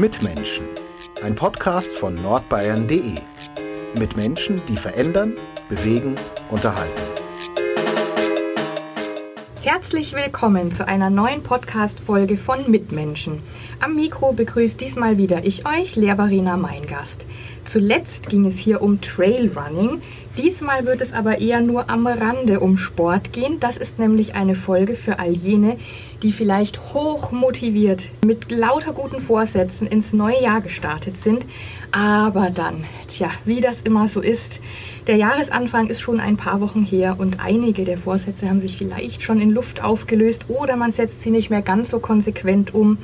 Mitmenschen, ein Podcast von nordbayern.de. Mit Menschen, die verändern, bewegen, unterhalten. Herzlich willkommen zu einer neuen Podcast-Folge von Mitmenschen. Am Mikro begrüßt diesmal wieder ich euch, Lehrvarina Meingast. Zuletzt ging es hier um Trailrunning. Diesmal wird es aber eher nur am Rande um Sport gehen. Das ist nämlich eine Folge für all jene, die vielleicht hoch motiviert mit lauter guten Vorsätzen ins neue Jahr gestartet sind. Aber dann, tja, wie das immer so ist, der Jahresanfang ist schon ein paar Wochen her und einige der Vorsätze haben sich vielleicht schon in Luft aufgelöst oder man setzt sie nicht mehr ganz so konsequent um.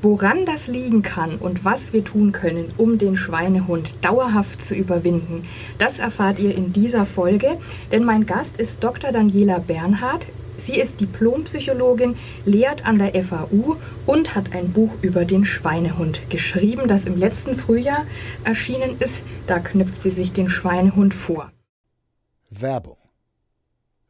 Woran das liegen kann und was wir tun können, um den Schweinehund dauerhaft zu überwinden, das erfahrt ihr in dieser Folge, denn mein Gast ist Dr. Daniela Bernhard. Sie ist Diplompsychologin, lehrt an der FAU und hat ein Buch über den Schweinehund geschrieben, das im letzten Frühjahr erschienen ist. Da knüpft sie sich den Schweinehund vor. Werbung.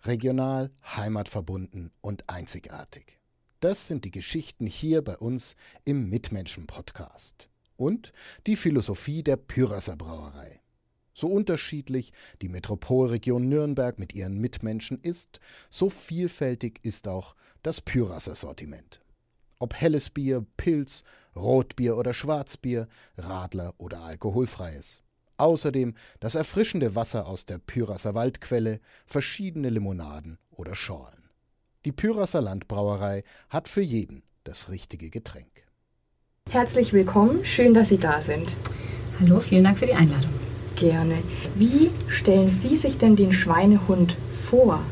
Regional, heimatverbunden und einzigartig. Das sind die Geschichten hier bei uns im Mitmenschen-Podcast. Und die Philosophie der Pyrasser Brauerei. So unterschiedlich die Metropolregion Nürnberg mit ihren Mitmenschen ist, so vielfältig ist auch das Pyrasser Sortiment. Ob helles Bier, Pilz, Rotbier oder Schwarzbier, Radler oder alkoholfreies. Außerdem das erfrischende Wasser aus der Pyrasser Waldquelle, verschiedene Limonaden oder Schorlen. Die Pyrasser Landbrauerei hat für jeden das richtige Getränk. Herzlich willkommen, schön, dass Sie da sind. Hallo, vielen Dank für die Einladung. Gerne. Wie stellen Sie sich denn den Schweinehund vor?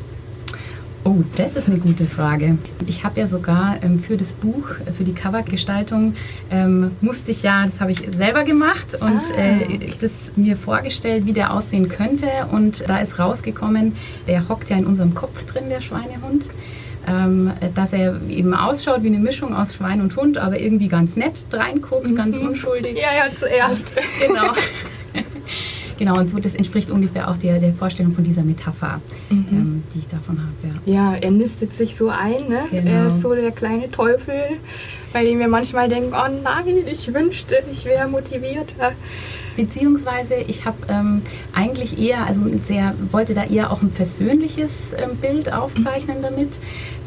Oh, das ist eine gute Frage. Ich habe ja sogar ähm, für das Buch, äh, für die Covergestaltung, ähm, musste ich ja, das habe ich selber gemacht und ah. äh, das mir vorgestellt, wie der aussehen könnte. Und da ist rausgekommen, der hockt ja in unserem Kopf drin, der Schweinehund. Ähm, dass er eben ausschaut wie eine Mischung aus Schwein und Hund, aber irgendwie ganz nett reinguckt, mhm. ganz unschuldig. Ja, ja, zuerst. genau. Genau, und so das entspricht ungefähr auch der, der Vorstellung von dieser Metapher, mhm. ähm, die ich davon habe. Ja. ja. er nistet sich so ein, ne? Genau. Er ist so der kleine Teufel, bei dem wir manchmal denken, oh nein, ich wünschte, ich wäre motivierter. Beziehungsweise ich habe ähm, eigentlich eher, also sehr, wollte da eher auch ein persönliches ähm, Bild aufzeichnen damit,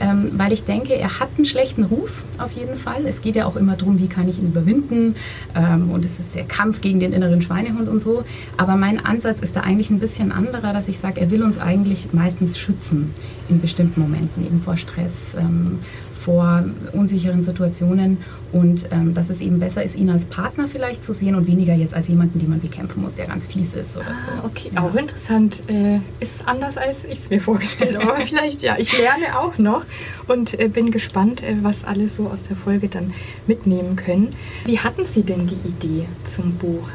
ähm, weil ich denke, er hat einen schlechten Ruf auf jeden Fall. Es geht ja auch immer darum, wie kann ich ihn überwinden ähm, und es ist der Kampf gegen den inneren Schweinehund und so. Aber mein Ansatz ist da eigentlich ein bisschen anderer, dass ich sage, er will uns eigentlich meistens schützen in bestimmten Momenten, eben vor Stress, ähm, vor unsicheren Situationen und ähm, dass es eben besser ist, ihn als Partner vielleicht zu sehen und weniger jetzt als jemanden, den man bekämpfen muss, der ganz fies ist oder ah, so. Okay, ja. auch interessant. Äh, ist anders, als ich es mir vorgestellt habe, aber vielleicht ja. Ich lerne auch noch und äh, bin gespannt, äh, was alle so aus der Folge dann mitnehmen können. Wie hatten Sie denn die Idee zum Buch?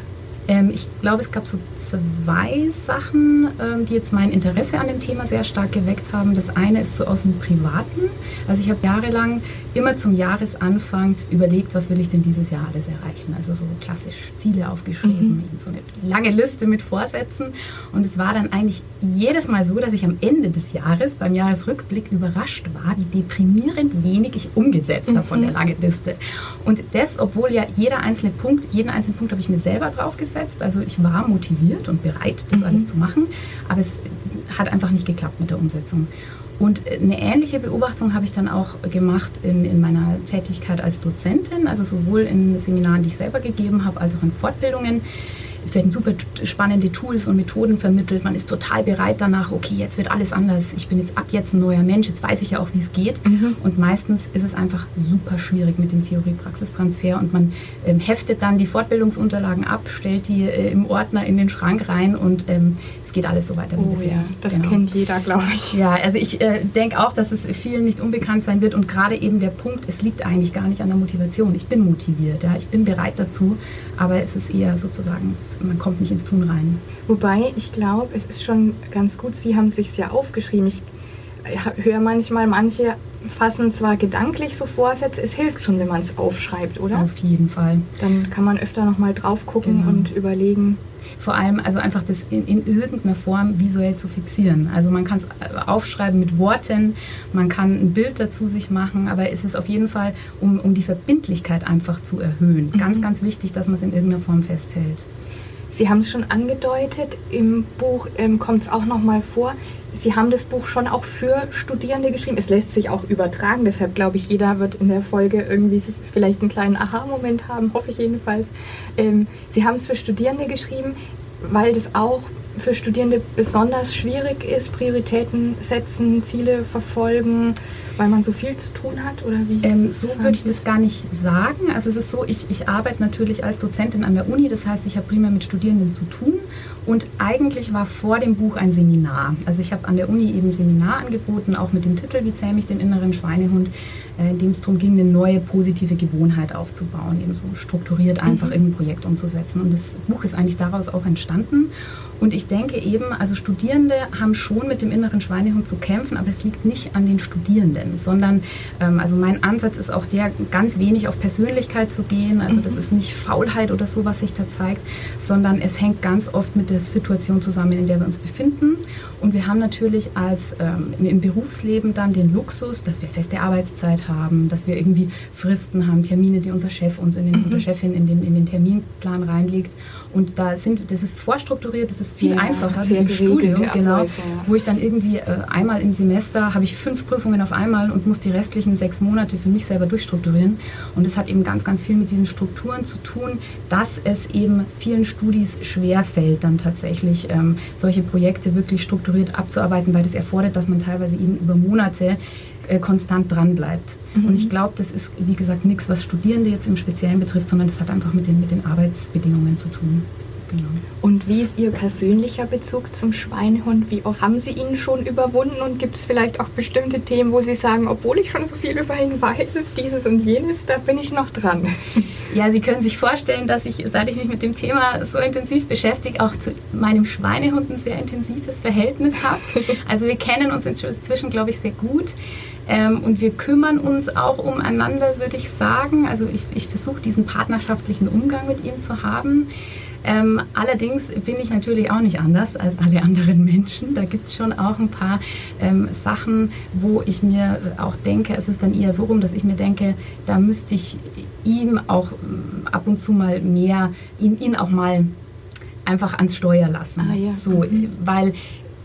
Ähm, ich glaube, es gab so zwei Sachen, ähm, die jetzt mein Interesse an dem Thema sehr stark geweckt haben. Das eine ist so aus dem Privaten. Also ich habe jahrelang immer zum Jahresanfang überlegt, was will ich denn dieses Jahr alles erreichen. Also so klassisch Ziele aufgeschrieben, mhm. so eine lange Liste mit Vorsätzen. Und es war dann eigentlich jedes Mal so, dass ich am Ende des Jahres beim Jahresrückblick überrascht war, wie deprimierend wenig ich umgesetzt habe von der mhm. langen Liste. Und das, obwohl ja jeder einzelne Punkt, jeden einzelnen Punkt habe ich mir selber draufgesetzt. Also ich war motiviert und bereit, das mhm. alles zu machen, aber es hat einfach nicht geklappt mit der Umsetzung. Und eine ähnliche Beobachtung habe ich dann auch gemacht in, in meiner Tätigkeit als Dozentin, also sowohl in Seminaren, die ich selber gegeben habe, als auch in Fortbildungen es werden super spannende Tools und Methoden vermittelt. Man ist total bereit danach, okay, jetzt wird alles anders. Ich bin jetzt ab jetzt ein neuer Mensch, jetzt weiß ich ja auch, wie es geht. Mhm. Und meistens ist es einfach super schwierig mit dem Theorie-Praxistransfer und man ähm, heftet dann die Fortbildungsunterlagen ab, stellt die äh, im Ordner in den Schrank rein und ähm, es geht alles so weiter wie oh, bisher. Ja, das genau. kennt jeder, glaube ich. Ja, also ich äh, denke auch, dass es vielen nicht unbekannt sein wird und gerade eben der Punkt, es liegt eigentlich gar nicht an der Motivation. Ich bin motiviert, ja, ich bin bereit dazu, aber es ist eher sozusagen man kommt nicht ins Tun rein. Wobei, ich glaube, es ist schon ganz gut, Sie haben es sich ja aufgeschrieben. Ich höre manchmal manche fassen zwar gedanklich so Vorsätze, es hilft schon, wenn man es aufschreibt, oder? Auf jeden Fall. Dann kann man öfter nochmal drauf gucken genau. und überlegen. Vor allem also einfach das in, in irgendeiner Form visuell zu fixieren. Also man kann es äh, aufschreiben mit Worten, man kann ein Bild dazu sich machen, aber es ist auf jeden Fall, um, um die Verbindlichkeit einfach zu erhöhen. Mhm. Ganz, ganz wichtig, dass man es in irgendeiner Form festhält. Sie haben es schon angedeutet, im Buch ähm, kommt es auch nochmal vor. Sie haben das Buch schon auch für Studierende geschrieben. Es lässt sich auch übertragen, deshalb glaube ich, jeder wird in der Folge irgendwie vielleicht einen kleinen Aha-Moment haben, hoffe ich jedenfalls. Ähm, Sie haben es für Studierende geschrieben, weil das auch für Studierende besonders schwierig ist, Prioritäten setzen, Ziele verfolgen, weil man so viel zu tun hat? Oder wie? Ähm, so würde ich das gar nicht sagen. Also es ist so, ich, ich arbeite natürlich als Dozentin an der Uni, das heißt, ich habe primär mit Studierenden zu tun und eigentlich war vor dem Buch ein Seminar. Also ich habe an der Uni eben Seminar angeboten, auch mit dem Titel Wie zähme ich den inneren Schweinehund, in dem es darum ging, eine neue positive Gewohnheit aufzubauen, eben so strukturiert einfach mhm. in ein Projekt umzusetzen. Und das Buch ist eigentlich daraus auch entstanden. Und ich denke eben, also Studierende haben schon mit dem inneren Schweinehund zu kämpfen, aber es liegt nicht an den Studierenden, sondern ähm, also mein Ansatz ist auch der, ganz wenig auf Persönlichkeit zu gehen. Also das mhm. ist nicht Faulheit oder so, was sich da zeigt, sondern es hängt ganz oft mit der Situation zusammen, in der wir uns befinden. Und wir haben natürlich als ähm, im Berufsleben dann den Luxus, dass wir feste Arbeitszeit haben, dass wir irgendwie Fristen haben, Termine, die unser Chef uns in den, mhm. oder Chefin in den, in den Terminplan reinlegt. Und da sind, das ist vorstrukturiert, das ist viel ja, einfacher wie im Studium, genau, Abläufe, ja. wo ich dann irgendwie äh, einmal im Semester habe ich fünf Prüfungen auf einmal und muss die restlichen sechs Monate für mich selber durchstrukturieren. Und das hat eben ganz, ganz viel mit diesen Strukturen zu tun, dass es eben vielen Studis schwerfällt, dann tatsächlich ähm, solche Projekte wirklich strukturiert abzuarbeiten, weil das erfordert, dass man teilweise eben über Monate äh, konstant dran bleibt. Mhm. Und ich glaube, das ist, wie gesagt, nichts, was Studierende jetzt im Speziellen betrifft, sondern das hat einfach mit den, mit den Arbeitsbedingungen zu tun. Genau. Und wie ist Ihr persönlicher Bezug zum Schweinehund? Wie oft haben Sie ihn schon überwunden und gibt es vielleicht auch bestimmte Themen, wo Sie sagen, obwohl ich schon so viel über ihn weiß, ist dieses und jenes, da bin ich noch dran? Ja, Sie können sich vorstellen, dass ich, seit ich mich mit dem Thema so intensiv beschäftige, auch zu meinem Schweinehund ein sehr intensives Verhältnis habe. Also wir kennen uns inzwischen, glaube ich, sehr gut. Ähm, und wir kümmern uns auch umeinander, würde ich sagen. Also ich, ich versuche diesen partnerschaftlichen Umgang mit ihm zu haben. Ähm, allerdings bin ich natürlich auch nicht anders als alle anderen Menschen. Da gibt es schon auch ein paar ähm, Sachen, wo ich mir auch denke, es ist dann eher so rum, dass ich mir denke, da müsste ich ihm auch ähm, ab und zu mal mehr, ihn, ihn auch mal einfach ans Steuer lassen. Ah, ja. So, mhm. weil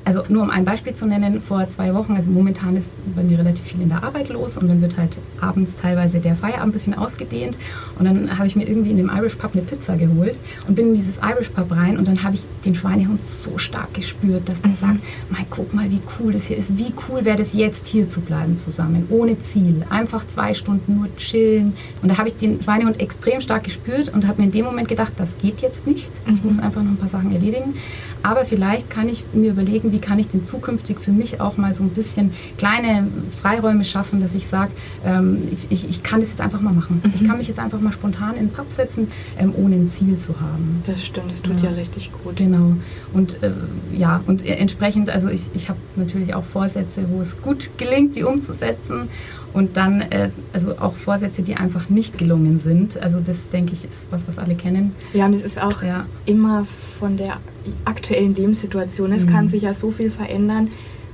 also nur um ein Beispiel zu nennen, vor zwei Wochen, also momentan ist bei mir relativ viel in der Arbeit los und dann wird halt abends teilweise der Feierabend ein bisschen ausgedehnt und dann habe ich mir irgendwie in dem Irish Pub eine Pizza geholt und bin in dieses Irish Pub rein und dann habe ich den Schweinehund so stark gespürt, dass der mhm. sagt, mein, guck mal, wie cool das hier ist, wie cool wäre das jetzt hier zu bleiben zusammen, ohne Ziel, einfach zwei Stunden nur chillen. Und da habe ich den Schweinehund extrem stark gespürt und habe mir in dem Moment gedacht, das geht jetzt nicht, ich mhm. muss einfach noch ein paar Sachen erledigen, aber vielleicht kann ich mir überlegen, wie kann ich denn zukünftig für mich auch mal so ein bisschen kleine Freiräume schaffen, dass ich sage, ähm, ich, ich kann das jetzt einfach mal machen. Mhm. Ich kann mich jetzt einfach mal spontan in den Pub setzen, ähm, ohne ein Ziel zu haben. Das stimmt, das tut ja, ja richtig gut. Genau. Und äh, ja, und entsprechend, also ich, ich habe natürlich auch Vorsätze, wo es gut gelingt, die umzusetzen. Und dann äh, also auch Vorsätze, die einfach nicht gelungen sind. Also das, denke ich, ist was, was alle kennen. Ja, und es ist auch ja. immer von der aktuellen Lebenssituation. Es mhm. kann sich ja so viel verändern.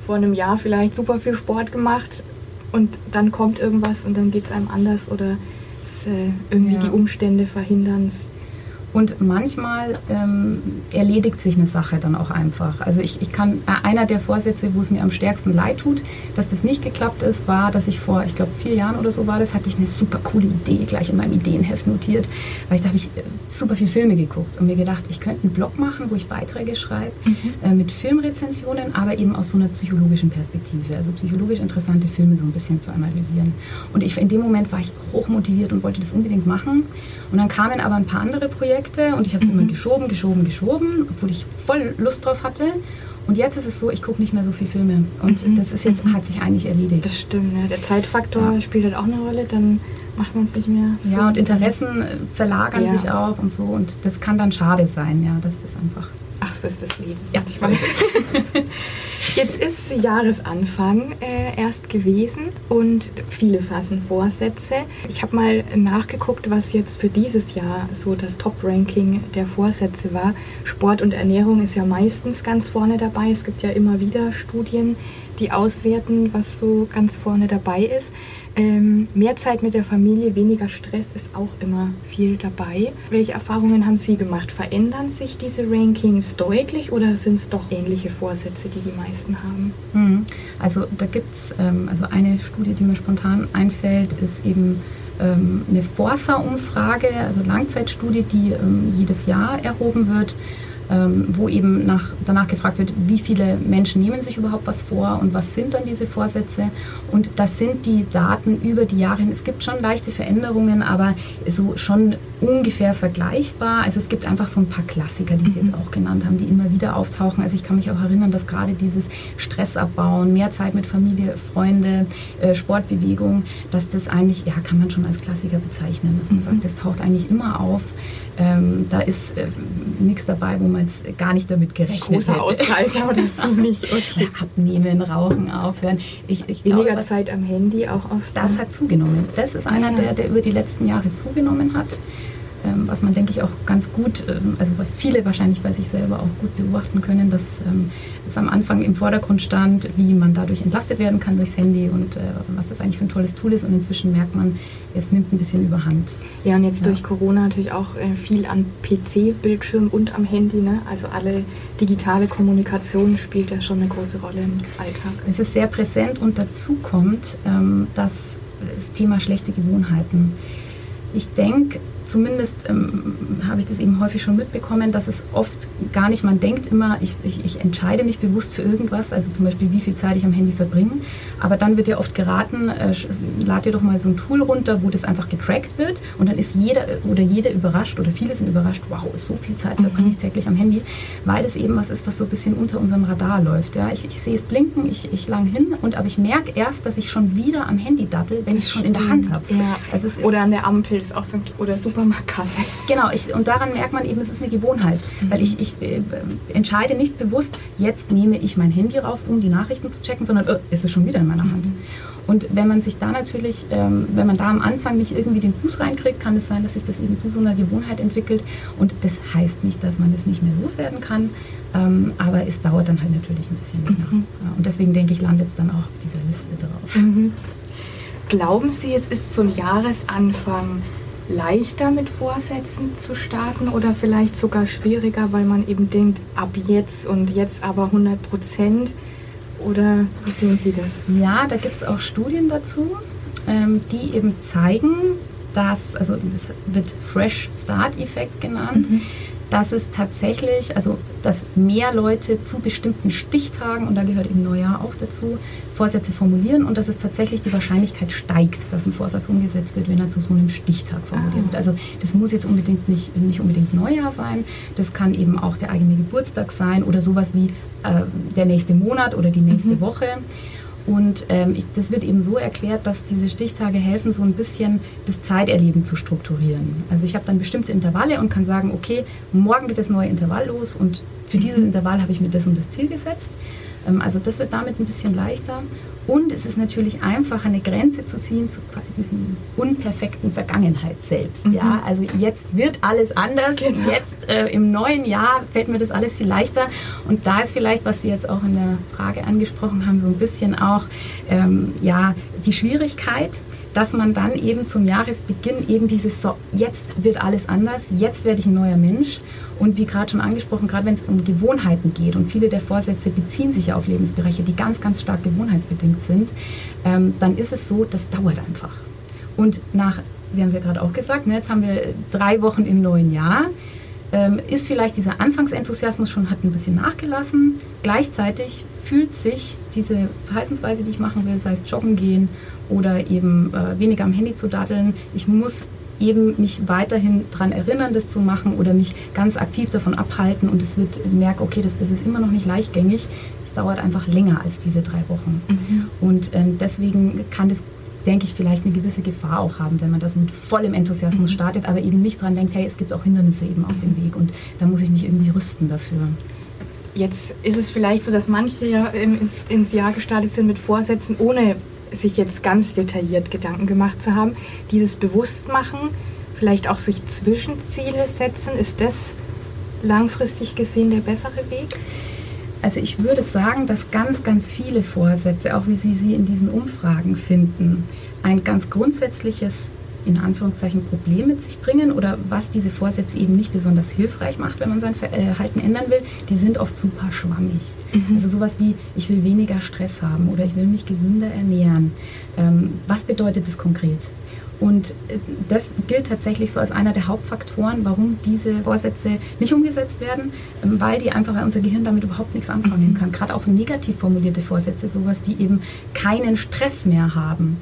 Vor einem Jahr vielleicht super viel Sport gemacht und dann kommt irgendwas und dann geht es einem anders oder es, äh, irgendwie ja. die Umstände verhindern es und manchmal ähm, erledigt sich eine Sache dann auch einfach. Also ich, ich kann, äh, einer der Vorsätze, wo es mir am stärksten leid tut, dass das nicht geklappt ist, war, dass ich vor, ich glaube, vier Jahren oder so war das, hatte ich eine super coole Idee gleich in meinem Ideenheft notiert, weil ich da habe ich äh, super viel Filme geguckt und mir gedacht, ich könnte einen Blog machen, wo ich Beiträge schreibe mhm. äh, mit Filmrezensionen, aber eben aus so einer psychologischen Perspektive, also psychologisch interessante Filme so ein bisschen zu analysieren. Und ich, in dem Moment war ich hochmotiviert und wollte das unbedingt machen. Und dann kamen aber ein paar andere Projekte und ich habe es mhm. immer geschoben, geschoben, geschoben, obwohl ich voll Lust drauf hatte. Und jetzt ist es so, ich gucke nicht mehr so viele Filme. Und mhm. das ist jetzt, hat sich eigentlich erledigt. Das stimmt, ja. Der Zeitfaktor ja. spielt halt auch eine Rolle, dann macht man es nicht mehr. So ja, und Interessen äh, verlagern ja. sich auch und so. Und das kann dann schade sein, ja, das einfach. Ach, so ist das Leben. Ja, ich weiß es. Jetzt ist Jahresanfang äh, erst gewesen und viele fassen Vorsätze. Ich habe mal nachgeguckt, was jetzt für dieses Jahr so das Top-Ranking der Vorsätze war. Sport und Ernährung ist ja meistens ganz vorne dabei. Es gibt ja immer wieder Studien, die auswerten, was so ganz vorne dabei ist. Ähm, mehr Zeit mit der Familie, weniger Stress ist auch immer viel dabei. Welche Erfahrungen haben Sie gemacht? Verändern sich diese Rankings deutlich oder sind es doch ähnliche Vorsätze, die die meisten haben? Mhm. Also da gibt es, ähm, also eine Studie, die mir spontan einfällt, ist eben ähm, eine Forsa-Umfrage, also Langzeitstudie, die ähm, jedes Jahr erhoben wird ähm, wo eben nach, danach gefragt wird, wie viele Menschen nehmen sich überhaupt was vor und was sind dann diese Vorsätze. Und das sind die Daten über die Jahre hin. Es gibt schon leichte Veränderungen, aber so schon ungefähr vergleichbar. Also es gibt einfach so ein paar Klassiker, die Sie jetzt mhm. auch genannt haben, die immer wieder auftauchen. Also ich kann mich auch erinnern, dass gerade dieses Stress abbauen, mehr Zeit mit Familie, Freunde, äh, Sportbewegung, dass das eigentlich, ja, kann man schon als Klassiker bezeichnen, dass man mhm. sagt, das taucht eigentlich immer auf. Ähm, da ist äh, nichts dabei, wo man jetzt gar nicht damit gerechnet Großer hätte. Ausreißer oder so nicht. Okay. Abnehmen, rauchen, aufhören. Ich, ich Weniger glaube, Zeit am Handy auch oft. Das hat zugenommen. Das ist einer, ja. der, der über die letzten Jahre zugenommen hat. Ähm, was man, denke ich, auch ganz gut, ähm, also was viele wahrscheinlich bei sich selber auch gut beobachten können, dass ähm, es am Anfang im Vordergrund stand, wie man dadurch entlastet werden kann durchs Handy und äh, was das eigentlich für ein tolles Tool ist. Und inzwischen merkt man, es nimmt ein bisschen überhand. Ja, und jetzt ja. durch Corona natürlich auch äh, viel an PC-Bildschirm und am Handy. Ne? Also alle digitale Kommunikation spielt ja schon eine große Rolle im Alltag. Es ist sehr präsent und dazu kommt dass das Thema schlechte Gewohnheiten. Ich denke, zumindest ähm, habe ich das eben häufig schon mitbekommen, dass es oft gar nicht, man denkt immer, ich, ich, ich, entscheide mich bewusst für irgendwas, also zum Beispiel, wie viel Zeit ich am Handy verbringe, aber dann wird ja oft geraten, äh, lad dir doch mal so ein Tool runter, wo das einfach getrackt wird und dann ist jeder oder jede überrascht oder viele sind überrascht, wow, ist so viel Zeit verbringe ich mhm. täglich am Handy, weil das eben was ist, was so ein bisschen unter unserem Radar läuft. Ja? Ich, ich sehe es blinken, ich, ich lang hin und aber ich merke erst, dass ich schon wieder am Handy dattel, wenn ich es schon in der Hand habe. Ja. Also oder an der Ampel ist auch so, oder so Supermarktkasse. Genau, ich, und daran merkt man eben, es ist eine Gewohnheit. Mhm. Weil ich, ich äh, entscheide nicht bewusst, jetzt nehme ich mein Handy raus, um die Nachrichten zu checken, sondern äh, ist es schon wieder in meiner Hand. Mhm. Und wenn man sich da natürlich, ähm, wenn man da am Anfang nicht irgendwie den Fuß reinkriegt, kann es sein, dass sich das eben zu so einer Gewohnheit entwickelt. Und das heißt nicht, dass man das nicht mehr loswerden kann, ähm, aber es dauert dann halt natürlich ein bisschen länger. Mhm. Und deswegen denke ich, landet es dann auch auf dieser Liste drauf. Mhm. Glauben Sie, es ist zum Jahresanfang leichter mit Vorsätzen zu starten oder vielleicht sogar schwieriger, weil man eben denkt, ab jetzt und jetzt aber 100 Prozent? Oder wie sehen Sie das? Ja, da gibt es auch Studien dazu, ähm, die eben zeigen, dass, also das wird Fresh Start Effekt genannt, mhm dass es tatsächlich, also dass mehr Leute zu bestimmten Stichtagen, und da gehört eben Neujahr auch dazu, Vorsätze formulieren und dass es tatsächlich die Wahrscheinlichkeit steigt, dass ein Vorsatz umgesetzt wird, wenn er zu so einem Stichtag formuliert wird. Ah. Also das muss jetzt unbedingt nicht, nicht unbedingt Neujahr sein, das kann eben auch der eigene Geburtstag sein oder sowas wie äh, der nächste Monat oder die nächste mhm. Woche. Und ähm, ich, das wird eben so erklärt, dass diese Stichtage helfen, so ein bisschen das Zeiterleben zu strukturieren. Also ich habe dann bestimmte Intervalle und kann sagen, okay, morgen geht das neue Intervall los und für dieses mhm. Intervall habe ich mir das und das Ziel gesetzt. Ähm, also das wird damit ein bisschen leichter. Und es ist natürlich einfacher, eine Grenze zu ziehen zu quasi diesem unperfekten Vergangenheit selbst. Mhm. Ja? Also jetzt wird alles anders. Genau. Jetzt äh, im neuen Jahr fällt mir das alles viel leichter. Und da ist vielleicht, was Sie jetzt auch in der Frage angesprochen haben, so ein bisschen auch ähm, ja, die Schwierigkeit, dass man dann eben zum Jahresbeginn eben dieses so, jetzt wird alles anders, jetzt werde ich ein neuer Mensch. Und wie gerade schon angesprochen, gerade wenn es um Gewohnheiten geht und viele der Vorsätze beziehen sich ja auf Lebensbereiche, die ganz, ganz stark gewohnheitsbedingt sind, ähm, dann ist es so, das dauert einfach. Und nach, Sie haben es ja gerade auch gesagt, ne, jetzt haben wir drei Wochen im neuen Jahr ähm, ist vielleicht dieser Anfangsenthusiasmus schon hat ein bisschen nachgelassen. Gleichzeitig fühlt sich diese Verhaltensweise, die ich machen will, sei es joggen gehen oder eben äh, weniger am Handy zu daddeln, ich muss eben mich weiterhin daran erinnern, das zu machen oder mich ganz aktiv davon abhalten und es wird merke, okay, das, das ist immer noch nicht leichtgängig. Es dauert einfach länger als diese drei Wochen. Mhm. Und ähm, deswegen kann das denke ich, vielleicht eine gewisse Gefahr auch haben, wenn man das mit vollem Enthusiasmus mhm. startet, aber eben nicht dran denkt, hey, es gibt auch Hindernisse eben auf dem Weg und da muss ich mich irgendwie rüsten dafür. Jetzt ist es vielleicht so, dass manche ja ins, ins Jahr gestartet sind mit Vorsätzen, ohne sich jetzt ganz detailliert Gedanken gemacht zu haben. Dieses Bewusstmachen, vielleicht auch sich Zwischenziele setzen, ist das langfristig gesehen der bessere Weg? Also ich würde sagen, dass ganz, ganz viele Vorsätze, auch wie Sie sie in diesen Umfragen finden, ein ganz grundsätzliches in Anführungszeichen Problem mit sich bringen oder was diese Vorsätze eben nicht besonders hilfreich macht, wenn man sein Verhalten ändern will, die sind oft super schwammig. Mhm. Also sowas wie, ich will weniger Stress haben oder ich will mich gesünder ernähren. Ähm, was bedeutet das konkret? Und äh, das gilt tatsächlich so als einer der Hauptfaktoren, warum diese Vorsätze nicht umgesetzt werden, ähm, weil die einfach, weil unser Gehirn damit überhaupt nichts anfangen mhm. kann. Gerade auch negativ formulierte Vorsätze, sowas wie eben keinen Stress mehr haben.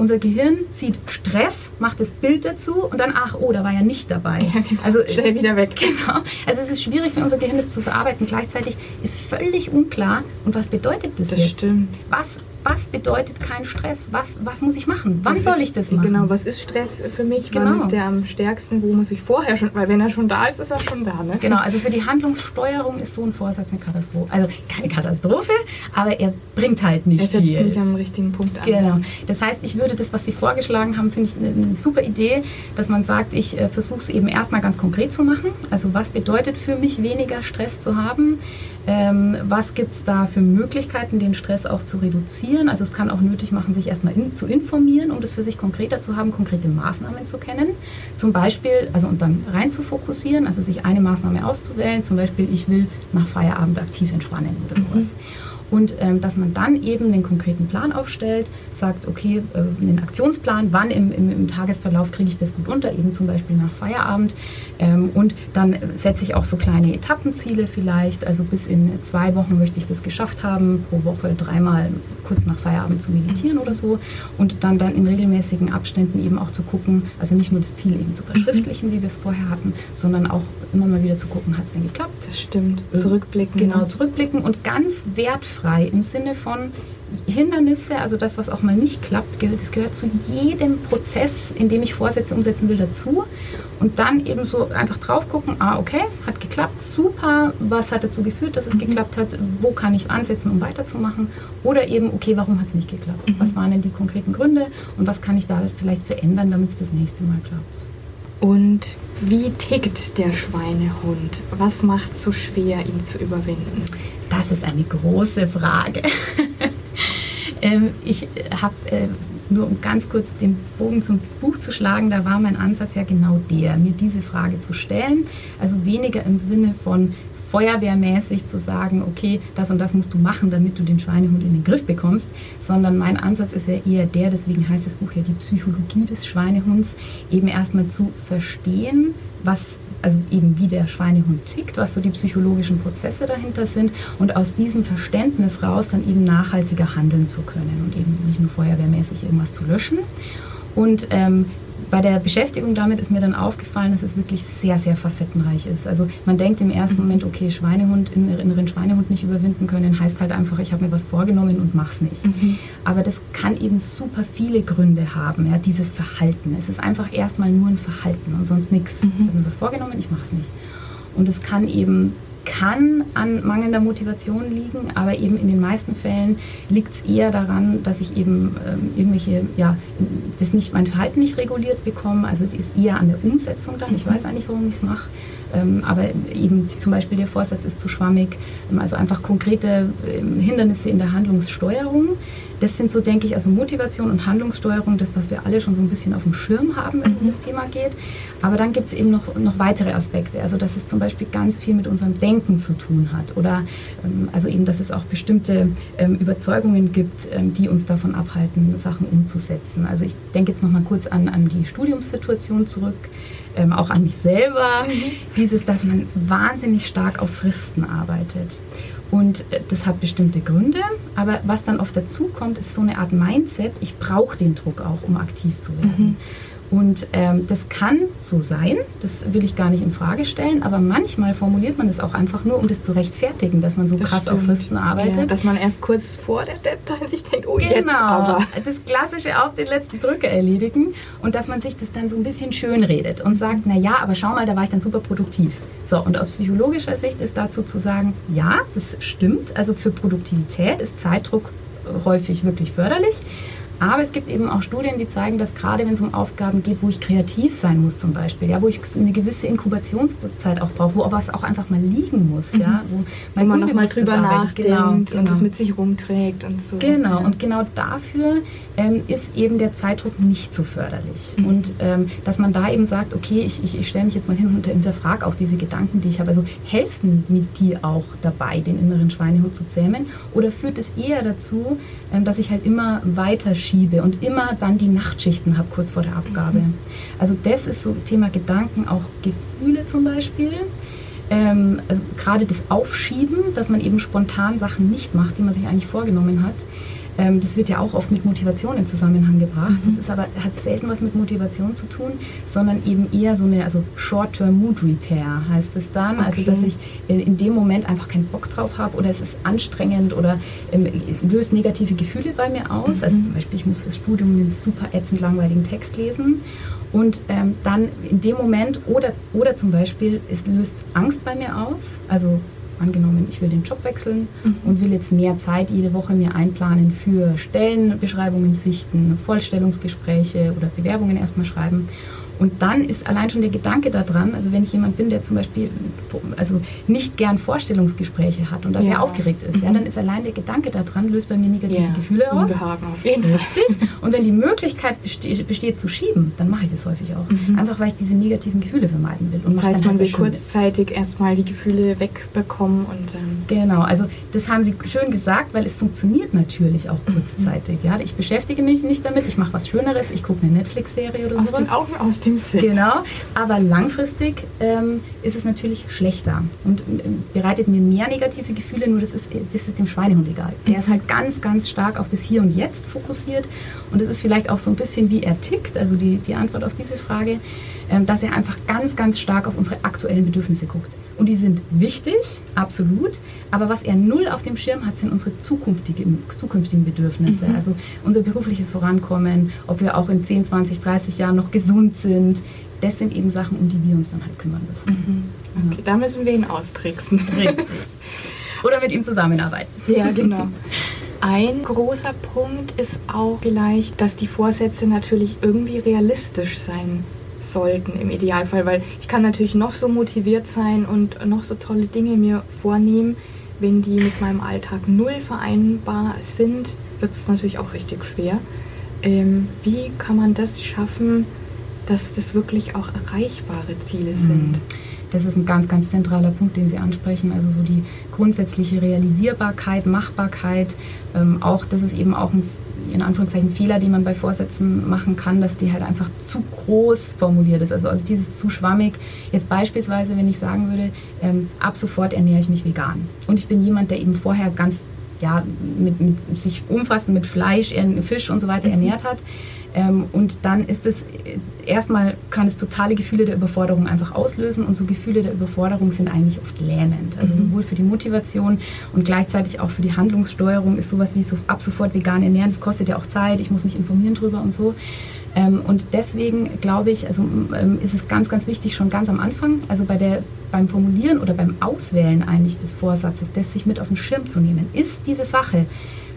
Unser Gehirn zieht Stress, macht das Bild dazu und dann, ach, oh, da war ja nicht dabei. Ja, genau. Also schnell wieder weg. Genau. Also es ist schwierig für unser Gehirn, das zu verarbeiten. Gleichzeitig ist völlig unklar, und was bedeutet das, das jetzt? Stimmt. Was was bedeutet kein Stress? Was, was muss ich machen? Wann was soll ich das machen? Genau, was ist Stress für mich? Genau. Wann ist der am stärksten? Wo muss ich vorher schon? Weil wenn er schon da ist, ist er schon da. Ne? Genau, also für die Handlungssteuerung ist so ein Vorsatz eine Katastrophe. Also keine Katastrophe, aber er bringt halt nicht er setzt viel. nicht am richtigen Punkt an. Genau. Das heißt, ich würde das, was Sie vorgeschlagen haben, finde ich eine, super Idee, dass man sagt, ich äh, versuche es eben erstmal ganz konkret zu machen. Also was bedeutet für mich weniger Stress zu haben? Ähm, was gibt es da für Möglichkeiten, den Stress auch zu reduzieren? Also es kann auch nötig machen, sich erstmal in, zu informieren, um das für sich konkreter zu haben, konkrete Maßnahmen zu kennen. Zum Beispiel, also und dann rein zu fokussieren, also sich eine Maßnahme auszuwählen, zum Beispiel, ich will nach Feierabend aktiv entspannen oder sowas. Mhm. Und ähm, dass man dann eben den konkreten Plan aufstellt, sagt, okay, äh, einen Aktionsplan, wann im, im, im Tagesverlauf kriege ich das gut unter, eben zum Beispiel nach Feierabend. Ähm, und dann setze ich auch so kleine Etappenziele vielleicht. Also bis in zwei Wochen möchte ich das geschafft haben, pro Woche dreimal kurz nach Feierabend zu meditieren oder so. Und dann, dann in regelmäßigen Abständen eben auch zu gucken, also nicht nur das Ziel eben zu verschriftlichen, wie wir es vorher hatten, sondern auch immer mal wieder zu gucken, hat es denn geklappt? Das stimmt. Zurückblicken. Genau, zurückblicken und ganz wertfrei im Sinne von, Hindernisse, also das, was auch mal nicht klappt, das gehört zu jedem Prozess, in dem ich Vorsätze umsetzen will, dazu. Und dann eben so einfach drauf gucken, ah, okay, hat geklappt, super, was hat dazu geführt, dass es mhm. geklappt hat, wo kann ich ansetzen, um weiterzumachen? Oder eben, okay, warum hat es nicht geklappt? Mhm. Was waren denn die konkreten Gründe und was kann ich da vielleicht verändern, damit es das nächste Mal klappt? Und wie tickt der Schweinehund? Was macht es so schwer, ihn zu überwinden? Das ist eine große Frage. ähm, ich habe äh, nur um ganz kurz den Bogen zum Buch zu schlagen, da war mein Ansatz ja genau der, mir diese Frage zu stellen. Also weniger im Sinne von feuerwehrmäßig zu sagen, okay, das und das musst du machen, damit du den Schweinehund in den Griff bekommst, sondern mein Ansatz ist ja eher der, deswegen heißt das Buch ja die Psychologie des Schweinehunds, eben erstmal zu verstehen, was also eben wie der Schweinehund tickt, was so die psychologischen Prozesse dahinter sind und aus diesem Verständnis raus dann eben nachhaltiger handeln zu können und eben nicht nur feuerwehrmäßig irgendwas zu löschen. Und ähm, bei der Beschäftigung damit ist mir dann aufgefallen, dass es wirklich sehr, sehr facettenreich ist. Also man denkt im ersten mhm. Moment, okay, Schweinehund, inneren Schweinehund nicht überwinden können, heißt halt einfach, ich habe mir was vorgenommen und mach's nicht. Mhm. Aber das kann eben super viele Gründe haben, ja, dieses Verhalten. Es ist einfach erstmal nur ein Verhalten und sonst nichts. Mhm. Ich habe mir was vorgenommen, ich mach's nicht. Und es kann eben kann an mangelnder Motivation liegen, aber eben in den meisten Fällen liegt es eher daran, dass ich eben ähm, irgendwelche, ja, das nicht, mein Verhalten nicht reguliert bekomme, also ist eher an der Umsetzung dann. Ich weiß eigentlich, warum ich es mache. Ähm, aber eben zum Beispiel der Vorsatz ist zu schwammig, ähm, also einfach konkrete ähm, Hindernisse in der Handlungssteuerung. Das sind so, denke ich, also Motivation und Handlungssteuerung, das, was wir alle schon so ein bisschen auf dem Schirm haben, wenn es um das Thema geht. Aber dann gibt es eben noch, noch weitere Aspekte, also dass es zum Beispiel ganz viel mit unserem Denken zu tun hat oder also eben, dass es auch bestimmte ähm, Überzeugungen gibt, ähm, die uns davon abhalten, Sachen umzusetzen. Also ich denke jetzt noch mal kurz an, an die Studiumssituation zurück ähm, auch an mich selber, mhm. dieses, dass man wahnsinnig stark auf Fristen arbeitet. Und äh, das hat bestimmte Gründe, aber was dann oft dazu kommt, ist so eine Art Mindset, ich brauche den Druck auch, um aktiv zu werden. Mhm. Und ähm, das kann so sein, das will ich gar nicht in Frage stellen, aber manchmal formuliert man das auch einfach nur, um das zu rechtfertigen, dass man so Das krass auf stimmt. Fristen arbeitet. Ja, dass man erst kurz vor der Deadline sich denkt, oh Genau, jetzt aber. das klassische auf den letzten Drücker erledigen und dass man sich das dann so ein bisschen schön redet und sagt, na ja, aber schau mal, da war ich dann super produktiv. So, und aus psychologischer Sicht ist dazu zu sagen, ja, das stimmt, also für Produktivität ist Zeitdruck häufig wirklich förderlich. Aber es gibt eben auch Studien, die zeigen, dass gerade wenn es um Aufgaben geht, wo ich kreativ sein muss zum Beispiel, ja, wo ich eine gewisse Inkubationszeit auch brauche, wo was auch einfach mal liegen muss, ja, wo Mhm. Man nochmal drüber nachdenkt Genau, und es genau. mit sich rumträgt und so. Genau, Ja. und genau dafür ähm, ist eben der Zeitdruck nicht so förderlich. Mhm. Und ähm, dass man da eben sagt, okay, ich, ich, ich stelle mich jetzt mal hin und hinterfrage auch diese Gedanken, die ich habe. Also helfen mir die auch dabei, den inneren Schweinehund zu zähmen? Oder führt es eher dazu, ähm, dass ich halt immer weiter schiebe und immer dann die Nachtschichten habe kurz vor der Abgabe? Mhm. Also das ist so Thema Gedanken, auch Gefühle zum Beispiel. Ähm, also gerade das Aufschieben, dass man eben spontan Sachen nicht macht, die man sich eigentlich vorgenommen hat. Ähm, das wird ja auch oft mit Motivation in Zusammenhang gebracht. Das ist aber, hat selten was mit Motivation zu tun, sondern eben eher so eine, also Short-Term Mood Repair heißt es dann. Also, Okay. dass ich in, in dem Moment einfach keinen Bock drauf habe oder es ist anstrengend oder ähm, löst negative Gefühle bei mir aus. Also zum Beispiel, ich muss fürs Studium einen super ätzend langweiligen Text lesen. Und ähm, dann in dem Moment oder, oder zum Beispiel, es löst Angst bei mir aus. Also angenommen, ich will den Job wechseln und will jetzt mehr Zeit jede Woche mir einplanen für Stellenbeschreibungen sichten, Vollstellungsgespräche oder Bewerbungen erstmal schreiben. Und dann ist allein schon der Gedanke daran, also wenn ich jemand bin, der zum Beispiel also nicht gern Vorstellungsgespräche hat und da Ja. sehr aufgeregt ist, ja, dann ist allein der Gedanke daran, löst bei mir negative Ja. Gefühle aus. Unbehagen auf jeden Fall. Richtig. Und wenn die Möglichkeit besteht, besteht zu schieben, dann mache ich das häufig auch. Einfach weil ich diese negativen Gefühle vermeiden will. Und Das heißt, man halt will kurzzeitig erstmal die Gefühle wegbekommen und dann. Genau, also das haben Sie schön gesagt, weil es funktioniert natürlich auch Mhm. kurzzeitig. Ja, ich beschäftige mich nicht damit, ich mache was Schöneres, ich gucke eine Netflix-Serie oder Aus sowas. den Augen, aus dem Sinn. Genau, aber langfristig ähm, ist es natürlich schlechter und ähm, bereitet mir mehr negative Gefühle, nur das ist, das ist dem Schweinehund egal. Der ist halt ganz, ganz stark auf das Hier und Jetzt fokussiert und es ist vielleicht auch so ein bisschen wie er tickt, also die, die Antwort auf diese Frage, dass er einfach ganz, ganz stark auf unsere aktuellen Bedürfnisse guckt. Und die sind wichtig, absolut, aber was er null auf dem Schirm hat, sind unsere zukünftigen, zukünftigen Bedürfnisse. Also unser berufliches Vorankommen, ob wir auch in 10, 20, 30 Jahren noch gesund sind. Das sind eben Sachen, um die wir uns dann halt kümmern müssen. Okay, da müssen wir ihn austricksen. Oder mit ihm zusammenarbeiten. Ja, genau. Ein großer Punkt ist auch vielleicht, dass die Vorsätze natürlich irgendwie realistisch sein sollten im Idealfall, weil ich kann natürlich noch so motiviert sein und noch so tolle Dinge mir vornehmen, wenn die mit meinem Alltag null vereinbar sind, wird es natürlich auch richtig schwer. Ähm, wie kann man das schaffen, dass das wirklich auch erreichbare Ziele sind? Das ist ein ganz, ganz zentraler Punkt, den Sie ansprechen. Also so die grundsätzliche Realisierbarkeit, Machbarkeit. Ähm, auch das ist eben auch ein in Anführungszeichen Fehler, die man bei Vorsätzen machen kann, dass die halt einfach zu groß formuliert ist. Also, also dieses zu schwammig. Jetzt beispielsweise, wenn ich sagen würde, ähm, ab sofort ernähre ich mich vegan. Und ich bin jemand, der eben vorher ganz ja, mit, mit sich umfassend mit Fleisch, Fisch und so weiter ernährt hat. Ähm, und dann ist es äh, erstmal kann es totale Gefühle der Überforderung einfach auslösen und so Gefühle der Überforderung sind eigentlich oft lähmend. Also sowohl für die Motivation und gleichzeitig auch für die Handlungssteuerung ist sowas wie so ab sofort vegan ernähren, das kostet ja auch Zeit, ich muss mich informieren drüber und so. Ähm, und deswegen glaube ich, also ähm, ist es ganz, ganz wichtig, schon ganz am Anfang, also bei der, beim Formulieren oder beim Auswählen eigentlich des Vorsatzes, das sich mit auf den Schirm zu nehmen. Ist diese Sache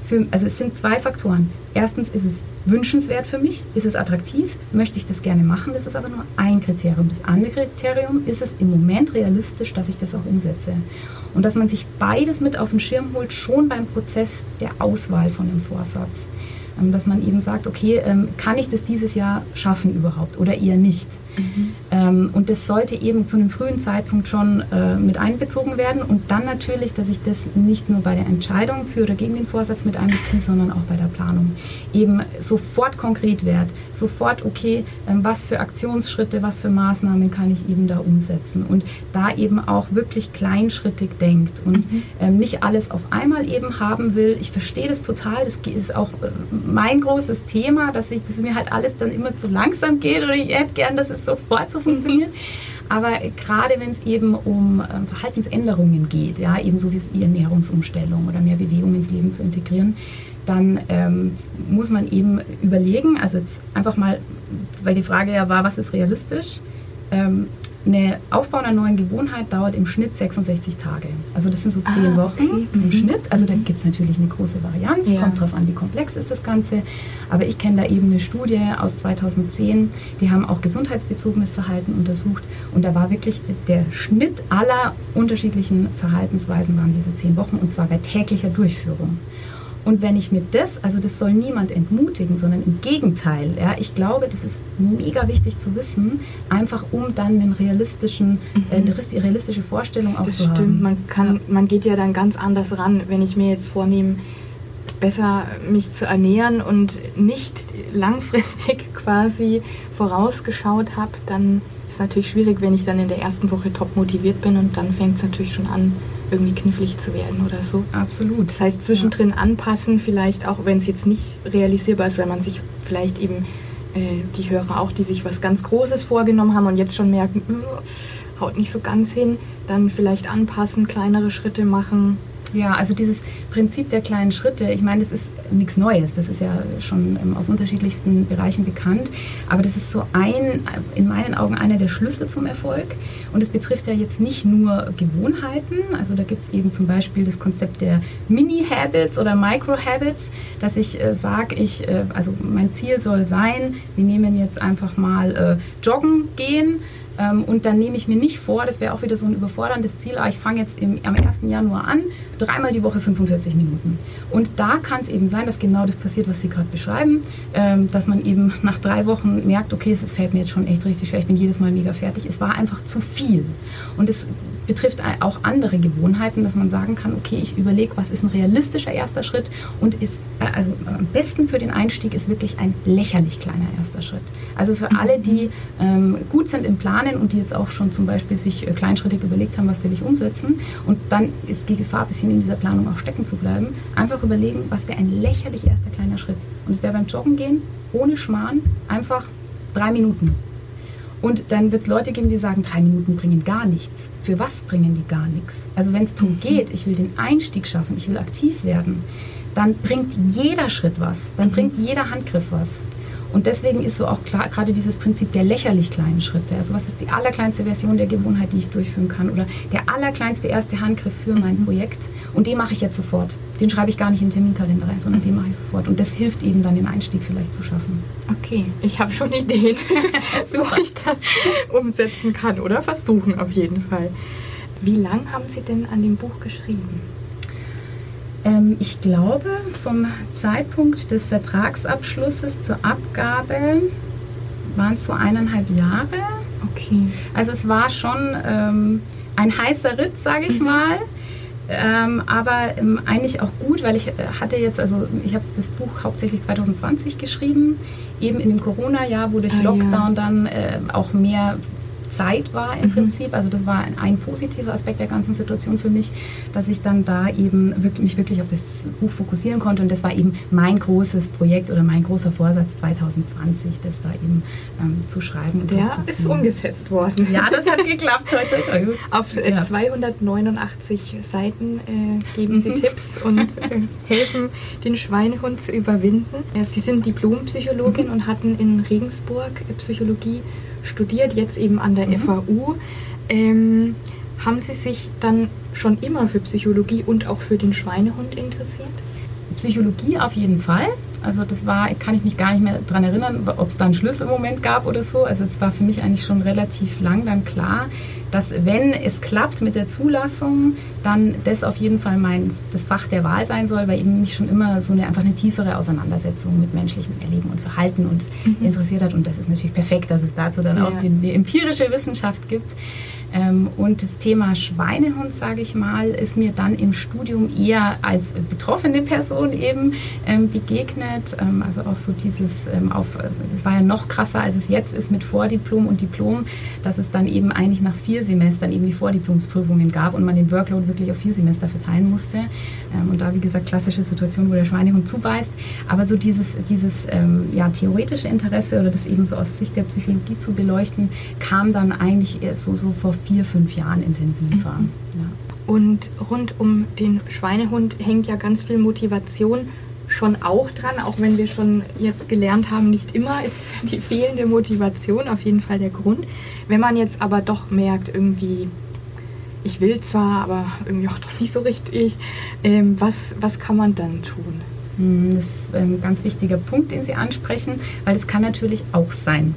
für, also es sind zwei Faktoren. Erstens ist es wünschenswert für mich, ist es attraktiv, möchte ich das gerne machen, das ist aber nur ein Kriterium. Das andere Kriterium ist es im Moment realistisch, dass ich das auch umsetze. Und dass man sich beides mit auf den Schirm holt, schon beim Prozess der Auswahl von dem Vorsatz. Ähm, Dass man eben sagt, okay, ähm, kann ich das dieses Jahr schaffen überhaupt oder eher nicht? Ähm, Ähm, und das sollte eben zu einem frühen Zeitpunkt schon äh, mit einbezogen werden. Und dann natürlich, dass ich das nicht nur bei der Entscheidung für oder gegen den Vorsatz mit einbeziehe, sondern auch bei der Planung. Eben sofort konkret wird, sofort, okay, ähm, was für Aktionsschritte, was für Maßnahmen kann ich eben da umsetzen. Und da eben auch wirklich kleinschrittig denkt und mhm. ähm, nicht alles auf einmal eben haben will. Ich verstehe das total. Das ist auch äh, mein großes Thema, dass, ich, dass mir halt alles dann immer zu langsam geht oder ich hätte gern, dass es sofort so funktioniert. Aber gerade wenn es eben um ähm, Verhaltensänderungen geht, ja, eben so wie Ernährungsumstellung oder mehr Bewegung ins Leben zu integrieren, dann ähm, muss man eben überlegen, also jetzt einfach mal, weil die Frage ja war, was ist realistisch? Ähm, eine Aufbau einer neuen Gewohnheit dauert im Schnitt 66 Tage. Also das sind so zehn ah, Wochen okay. im mhm. Schnitt. Also da gibt es natürlich eine große Varianz, ja. kommt darauf an, wie komplex ist das Ganze. Aber ich kenne da eben eine Studie aus 2010, die haben auch gesundheitsbezogenes Verhalten untersucht. Und da war wirklich der Schnitt aller unterschiedlichen Verhaltensweisen waren diese zehn Wochen und zwar bei täglicher Durchführung. Und wenn ich mir das, also das soll niemand entmutigen, sondern im Gegenteil, ja, ich glaube, das ist mega wichtig zu wissen, einfach um dann einen realistischen, äh, mhm. äh, eine realistische Vorstellung auch das zu stimmt. haben. Man, kann, ja. man geht ja dann ganz anders ran, wenn ich mir jetzt vornehme, besser mich zu ernähren und nicht langfristig quasi vorausgeschaut habe, dann ist es natürlich schwierig, wenn ich dann in der ersten Woche top motiviert bin und dann fängt es natürlich schon an, irgendwie knifflig zu werden oder so. Absolut. Das heißt, zwischendrin ja. anpassen, vielleicht auch, wenn es jetzt nicht realisierbar ist, wenn man sich vielleicht eben äh, die Hörer auch, die sich was ganz Großes vorgenommen haben und jetzt schon merken, haut nicht so ganz hin, dann vielleicht anpassen, kleinere Schritte machen, ja, also dieses Prinzip der kleinen Schritte, ich meine, das ist nichts Neues, das ist ja schon aus unterschiedlichsten Bereichen bekannt, aber das ist so ein, in meinen Augen einer der Schlüssel zum Erfolg. Und es betrifft ja jetzt nicht nur Gewohnheiten, also da gibt es eben zum Beispiel das Konzept der Mini-Habits oder Micro-Habits, dass ich äh, sage, ich, äh, also mein Ziel soll sein, wir nehmen jetzt einfach mal äh, Joggen gehen, und dann nehme ich mir nicht vor, das wäre auch wieder so ein überforderndes Ziel, ah, ich fange jetzt im, am 1. Januar an, dreimal die Woche 45 Minuten. Und da kann es eben sein, dass genau das passiert, was Sie gerade beschreiben, ähm, dass man eben nach drei Wochen merkt, okay, es fällt mir jetzt schon echt richtig schwer, ich bin jedes Mal mega fertig. Es war einfach zu viel. Und es betrifft auch andere Gewohnheiten, dass man sagen kann, okay, ich überlege, was ist ein realistischer erster Schritt und ist, äh, also am besten für den Einstieg ist wirklich ein lächerlich kleiner erster Schritt. Also für alle, die ähm, gut sind im Planen und die jetzt auch schon zum Beispiel sich äh, kleinschrittig überlegt haben, was will ich umsetzen und dann ist die Gefahr, ein bisschen in dieser Planung auch stecken zu bleiben, einfach überlegen, was wäre ein lächerlich erster kleiner Schritt. Und es wäre beim Joggen gehen, ohne Schmarrn, einfach drei Minuten. Und dann wird es Leute geben, die sagen, drei Minuten bringen gar nichts. Für was bringen die gar nichts? Also wenn es darum mhm. geht, ich will den Einstieg schaffen, ich will aktiv werden, dann bringt jeder Schritt was, dann bringt jeder Handgriff was. Und deswegen ist so auch klar, gerade dieses Prinzip der lächerlich kleinen Schritte. Also was ist die allerkleinste Version der Gewohnheit, die ich durchführen kann? Oder der allerkleinste erste Handgriff für mein mhm. Projekt? Und den mache ich jetzt sofort. Den schreibe ich gar nicht in den Terminkalender rein, sondern den mache ich sofort. Und das hilft eben dann, den Einstieg vielleicht zu schaffen. Okay, ich habe schon Ideen, wo ich das umsetzen kann oder versuchen auf jeden Fall. Wie lange haben Sie denn an dem Buch geschrieben? Ähm, ich glaube, vom Zeitpunkt des Vertragsabschlusses zur Abgabe waren es so eineinhalb Jahre. Okay. Also es war schon ähm, ein heißer Ritt, sage ich mhm. mal. Ähm, aber ähm, eigentlich auch gut, weil ich äh, hatte jetzt, also ich habe das Buch hauptsächlich 2020 geschrieben, eben in dem Corona-Jahr, wo durch ah, Lockdown ja. dann äh, auch mehr Zeit war im mhm. Prinzip. Also das war ein, ein, positiver Aspekt der ganzen Situation für mich, dass ich dann da eben wirklich, mich wirklich auf das Buch fokussieren konnte. Und das war eben mein großes Projekt oder mein großer Vorsatz 2020, das da eben ähm, zu schreiben. Und der ist umgesetzt worden. Ja, das hat geklappt. Toi, toi, toi. Auf äh, ja. 289 Seiten äh, geben Sie mhm. Tipps und äh, helfen, den Schweinehund zu überwinden. Sie sind Diplompsychologin mhm. und hatten in Regensburg Psychologie studiert, jetzt eben an der mhm. FAU. Ähm, haben Sie sich dann schon immer für Psychologie und auch für den Schweinehund interessiert? Psychologie auf jeden Fall. Also das war, kann ich mich gar nicht mehr daran erinnern, ob es da einen Schlüsselmoment gab oder so. Also es war für mich eigentlich schon relativ lang dann klar, dass wenn es klappt mit der Zulassung, dann das auf jeden Fall mein das Fach der Wahl sein soll, weil eben mich schon immer so eine einfach eine tiefere Auseinandersetzung mit menschlichem Erleben und Verhalten und mhm. interessiert hat und das ist natürlich perfekt, dass es dazu dann ja. auch die, die empirische Wissenschaft gibt. Ähm, und das Thema Schweinehund, sage ich mal, ist mir dann im Studium eher als betroffene Person eben ähm, begegnet. Ähm, also auch so dieses auf, es war ja noch krasser, als es jetzt ist mit Vordiplom und Diplom, dass es dann eben eigentlich nach vier Semestern eben die Vordiplomsprüfungen gab und man den Workload wirklich auf vier Semester verteilen musste. und da, wie gesagt, klassische Situation, wo der Schweinehund zubeißt. Aber so dieses, dieses ja, theoretische Interesse oder das eben so aus Sicht der Psychologie zu beleuchten, kam dann eigentlich so, so vor vier, fünf Jahren intensiver. Mhm. Ja. Und rund um den Schweinehund hängt ja ganz viel Motivation schon auch dran, auch wenn wir schon jetzt gelernt haben, nicht immer ist die fehlende Motivation auf jeden Fall der Grund. Wenn man jetzt aber doch merkt, irgendwie, ich will zwar, aber irgendwie auch doch nicht so richtig, ähm, was, was kann man dann tun? Hm, das ist ein ganz wichtiger Punkt, den Sie ansprechen, weil es kann natürlich auch sein.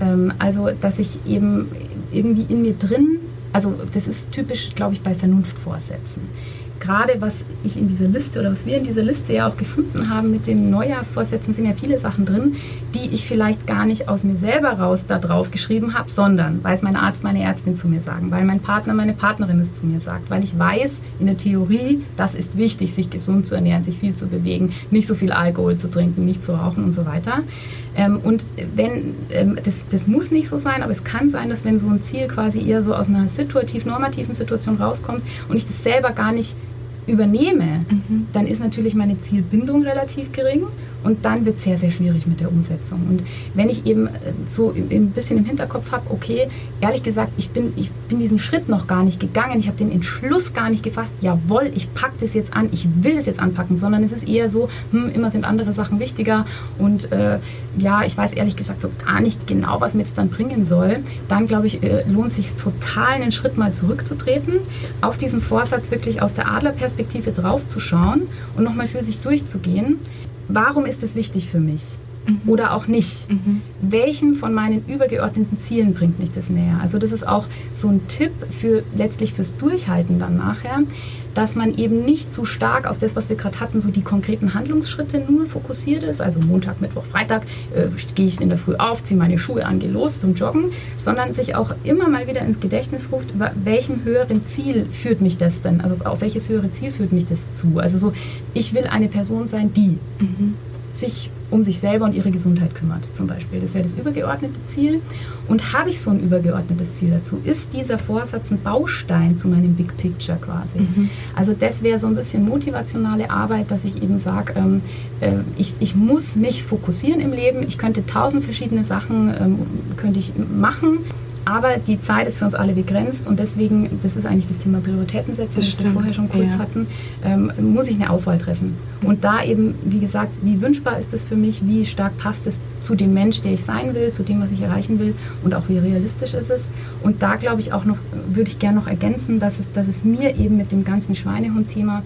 Ähm, also, dass ich eben irgendwie in mir drin, also das ist typisch, glaube ich, bei Vernunftvorsätzen. Gerade was ich in dieser Liste oder was wir in dieser Liste ja auch gefunden haben mit den Neujahrsvorsätzen, sind ja viele Sachen drin, die ich vielleicht gar nicht aus mir selber raus da drauf geschrieben habe, sondern weil es mein Arzt, meine Ärztin zu mir sagen, weil mein Partner, meine Partnerin es zu mir sagt, weil ich weiß in der Theorie, das ist wichtig, sich gesund zu ernähren, sich viel zu bewegen, nicht so viel Alkohol zu trinken, nicht zu rauchen und so weiter. Ähm, und wenn, ähm, das, das muss nicht so sein, aber es kann sein, dass wenn so ein Ziel quasi eher so aus einer situativ-normativen Situation rauskommt und ich das selber gar nicht übernehme, mhm. dann ist natürlich meine Zielbindung relativ gering und dann wird es sehr, sehr schwierig mit der Umsetzung. Und wenn ich eben äh, so ein bisschen im Hinterkopf habe, okay, ehrlich gesagt, ich bin, ich bin diesen Schritt noch gar nicht gegangen, ich habe den Entschluss gar nicht gefasst, jawohl, ich packe das jetzt an, ich will es jetzt anpacken, sondern es ist eher so, hm, immer sind andere Sachen wichtiger. Und äh, ja, ich weiß ehrlich gesagt so gar nicht genau, was mir jetzt dann bringen soll, dann glaube ich, äh, lohnt sich total, einen Schritt mal zurückzutreten, auf diesen Vorsatz wirklich aus der Adlerperspektive draufzuschauen und nochmal für sich durchzugehen warum ist es wichtig für mich? Mhm. Oder auch nicht. Mhm. Welchen von meinen übergeordneten Zielen bringt mich das näher? Also das ist auch so ein Tipp für letztlich fürs Durchhalten dann nachher, dass man eben nicht zu stark auf das, was wir gerade hatten, so die konkreten Handlungsschritte nur fokussiert ist. Also Montag, Mittwoch, Freitag äh, gehe ich in der Früh auf, ziehe meine Schuhe an, gehe los zum Joggen, sondern sich auch immer mal wieder ins Gedächtnis ruft, welchem höheren Ziel führt mich das denn? Also auf welches höhere Ziel führt mich das zu? Also so, ich will eine Person sein, die mhm. Sich um sich selber und ihre Gesundheit kümmert, zum Beispiel. Das wäre das übergeordnete Ziel. Und habe ich so ein übergeordnetes Ziel dazu? Ist dieser Vorsatz ein Baustein zu meinem Big Picture quasi? Mhm. Also das wäre so ein bisschen motivationale Arbeit, dass ich eben sage, ähm, äh, ich, ich muss mich fokussieren im Leben. Ich könnte tausend verschiedene Sachen ähm, könnte ich machen aber die Zeit ist für uns alle begrenzt und deswegen, das ist eigentlich das Thema Prioritätensetzung, das, das wir vorher schon kurz ja. hatten, ähm, muss ich eine Auswahl treffen. Und da eben, wie gesagt, wie wünschbar ist es für mich, wie stark passt es zu dem Mensch, der ich sein will, zu dem, was ich erreichen will und auch wie realistisch ist es. Und da glaube ich auch noch, würde ich gerne noch ergänzen, dass es, dass es mir eben mit dem ganzen Schweinehund-Thema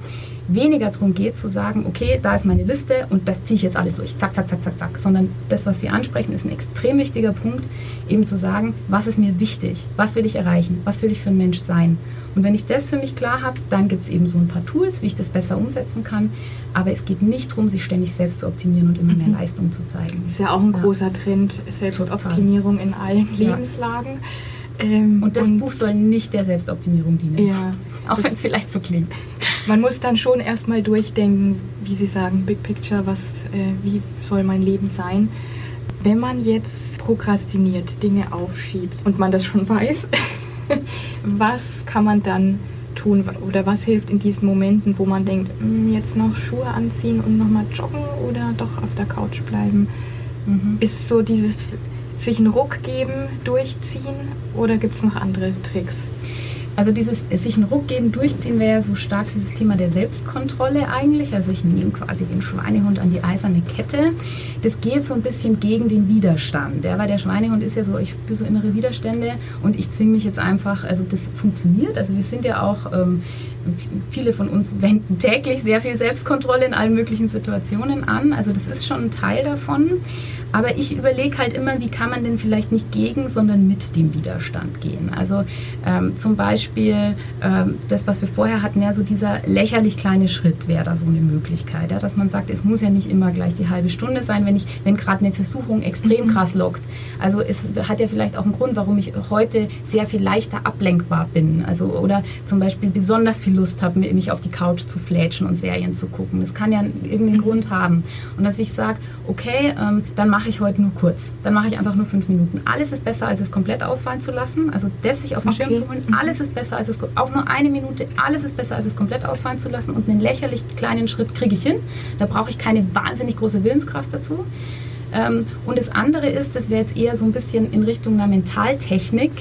weniger darum geht zu sagen, okay, da ist meine Liste und das ziehe ich jetzt alles durch, zack, zack, zack, zack, zack, sondern das, was Sie ansprechen, ist ein extrem wichtiger Punkt, eben zu sagen, was ist mir wichtig, was will ich erreichen, was will ich für ein Mensch sein. Und wenn ich das für mich klar habe, dann gibt es eben so ein paar Tools, wie ich das besser umsetzen kann. Aber es geht nicht darum, sich ständig selbst zu optimieren und immer mehr mhm. Leistung zu zeigen. Das ist ja auch ein ja. großer Trend, Selbstoptimierung Total. in allen ja. Lebenslagen. Ähm, und das und Buch soll nicht der Selbstoptimierung dienen. Ja, auch wenn es vielleicht so klingt. Man muss dann schon erstmal durchdenken, wie Sie sagen, Big Picture, was, äh, wie soll mein Leben sein. Wenn man jetzt prokrastiniert, Dinge aufschiebt und man das schon weiß, was kann man dann tun oder was hilft in diesen Momenten, wo man denkt, hm, jetzt noch Schuhe anziehen und nochmal joggen oder doch auf der Couch bleiben? Mhm. Ist so dieses sich einen Ruck geben, durchziehen oder gibt es noch andere Tricks? Also dieses sich einen Ruck geben, durchziehen wäre so stark dieses Thema der Selbstkontrolle eigentlich. Also ich nehme quasi den Schweinehund an die eiserne Kette. Das geht so ein bisschen gegen den Widerstand. Ja, weil der Schweinehund ist ja so, ich spüre so innere Widerstände und ich zwinge mich jetzt einfach, also das funktioniert. Also wir sind ja auch ähm, viele von uns wenden täglich sehr viel Selbstkontrolle in allen möglichen Situationen an. Also das ist schon ein Teil davon. Aber ich überlege halt immer, wie kann man denn vielleicht nicht gegen, sondern mit dem Widerstand gehen. Also ähm, zum Beispiel ähm, das, was wir vorher hatten, ja, so dieser lächerlich kleine Schritt wäre da so eine Möglichkeit, ja, dass man sagt, es muss ja nicht immer gleich die halbe Stunde sein, wenn ich, wenn gerade eine Versuchung extrem mhm. krass lockt. Also es hat ja vielleicht auch einen Grund, warum ich heute sehr viel leichter ablenkbar bin. Also oder zum Beispiel besonders viel Lust habe, mich auf die Couch zu flätschen und Serien zu gucken. Das kann ja irgendeinen mhm. Grund haben. Und dass ich sage, okay, ähm, dann mache ich heute nur kurz. Dann mache ich einfach nur fünf Minuten. Alles ist besser, als es komplett ausfallen zu lassen. Also das sich auf den okay. Schirm zu holen. Alles ist besser, als es auch nur eine Minute. Alles ist besser, als es komplett ausfallen zu lassen. Und einen lächerlich kleinen Schritt kriege ich hin. Da brauche ich keine wahnsinnig große Willenskraft dazu. Ähm, und das andere ist, das wäre jetzt eher so ein bisschen in Richtung einer Mentaltechnik,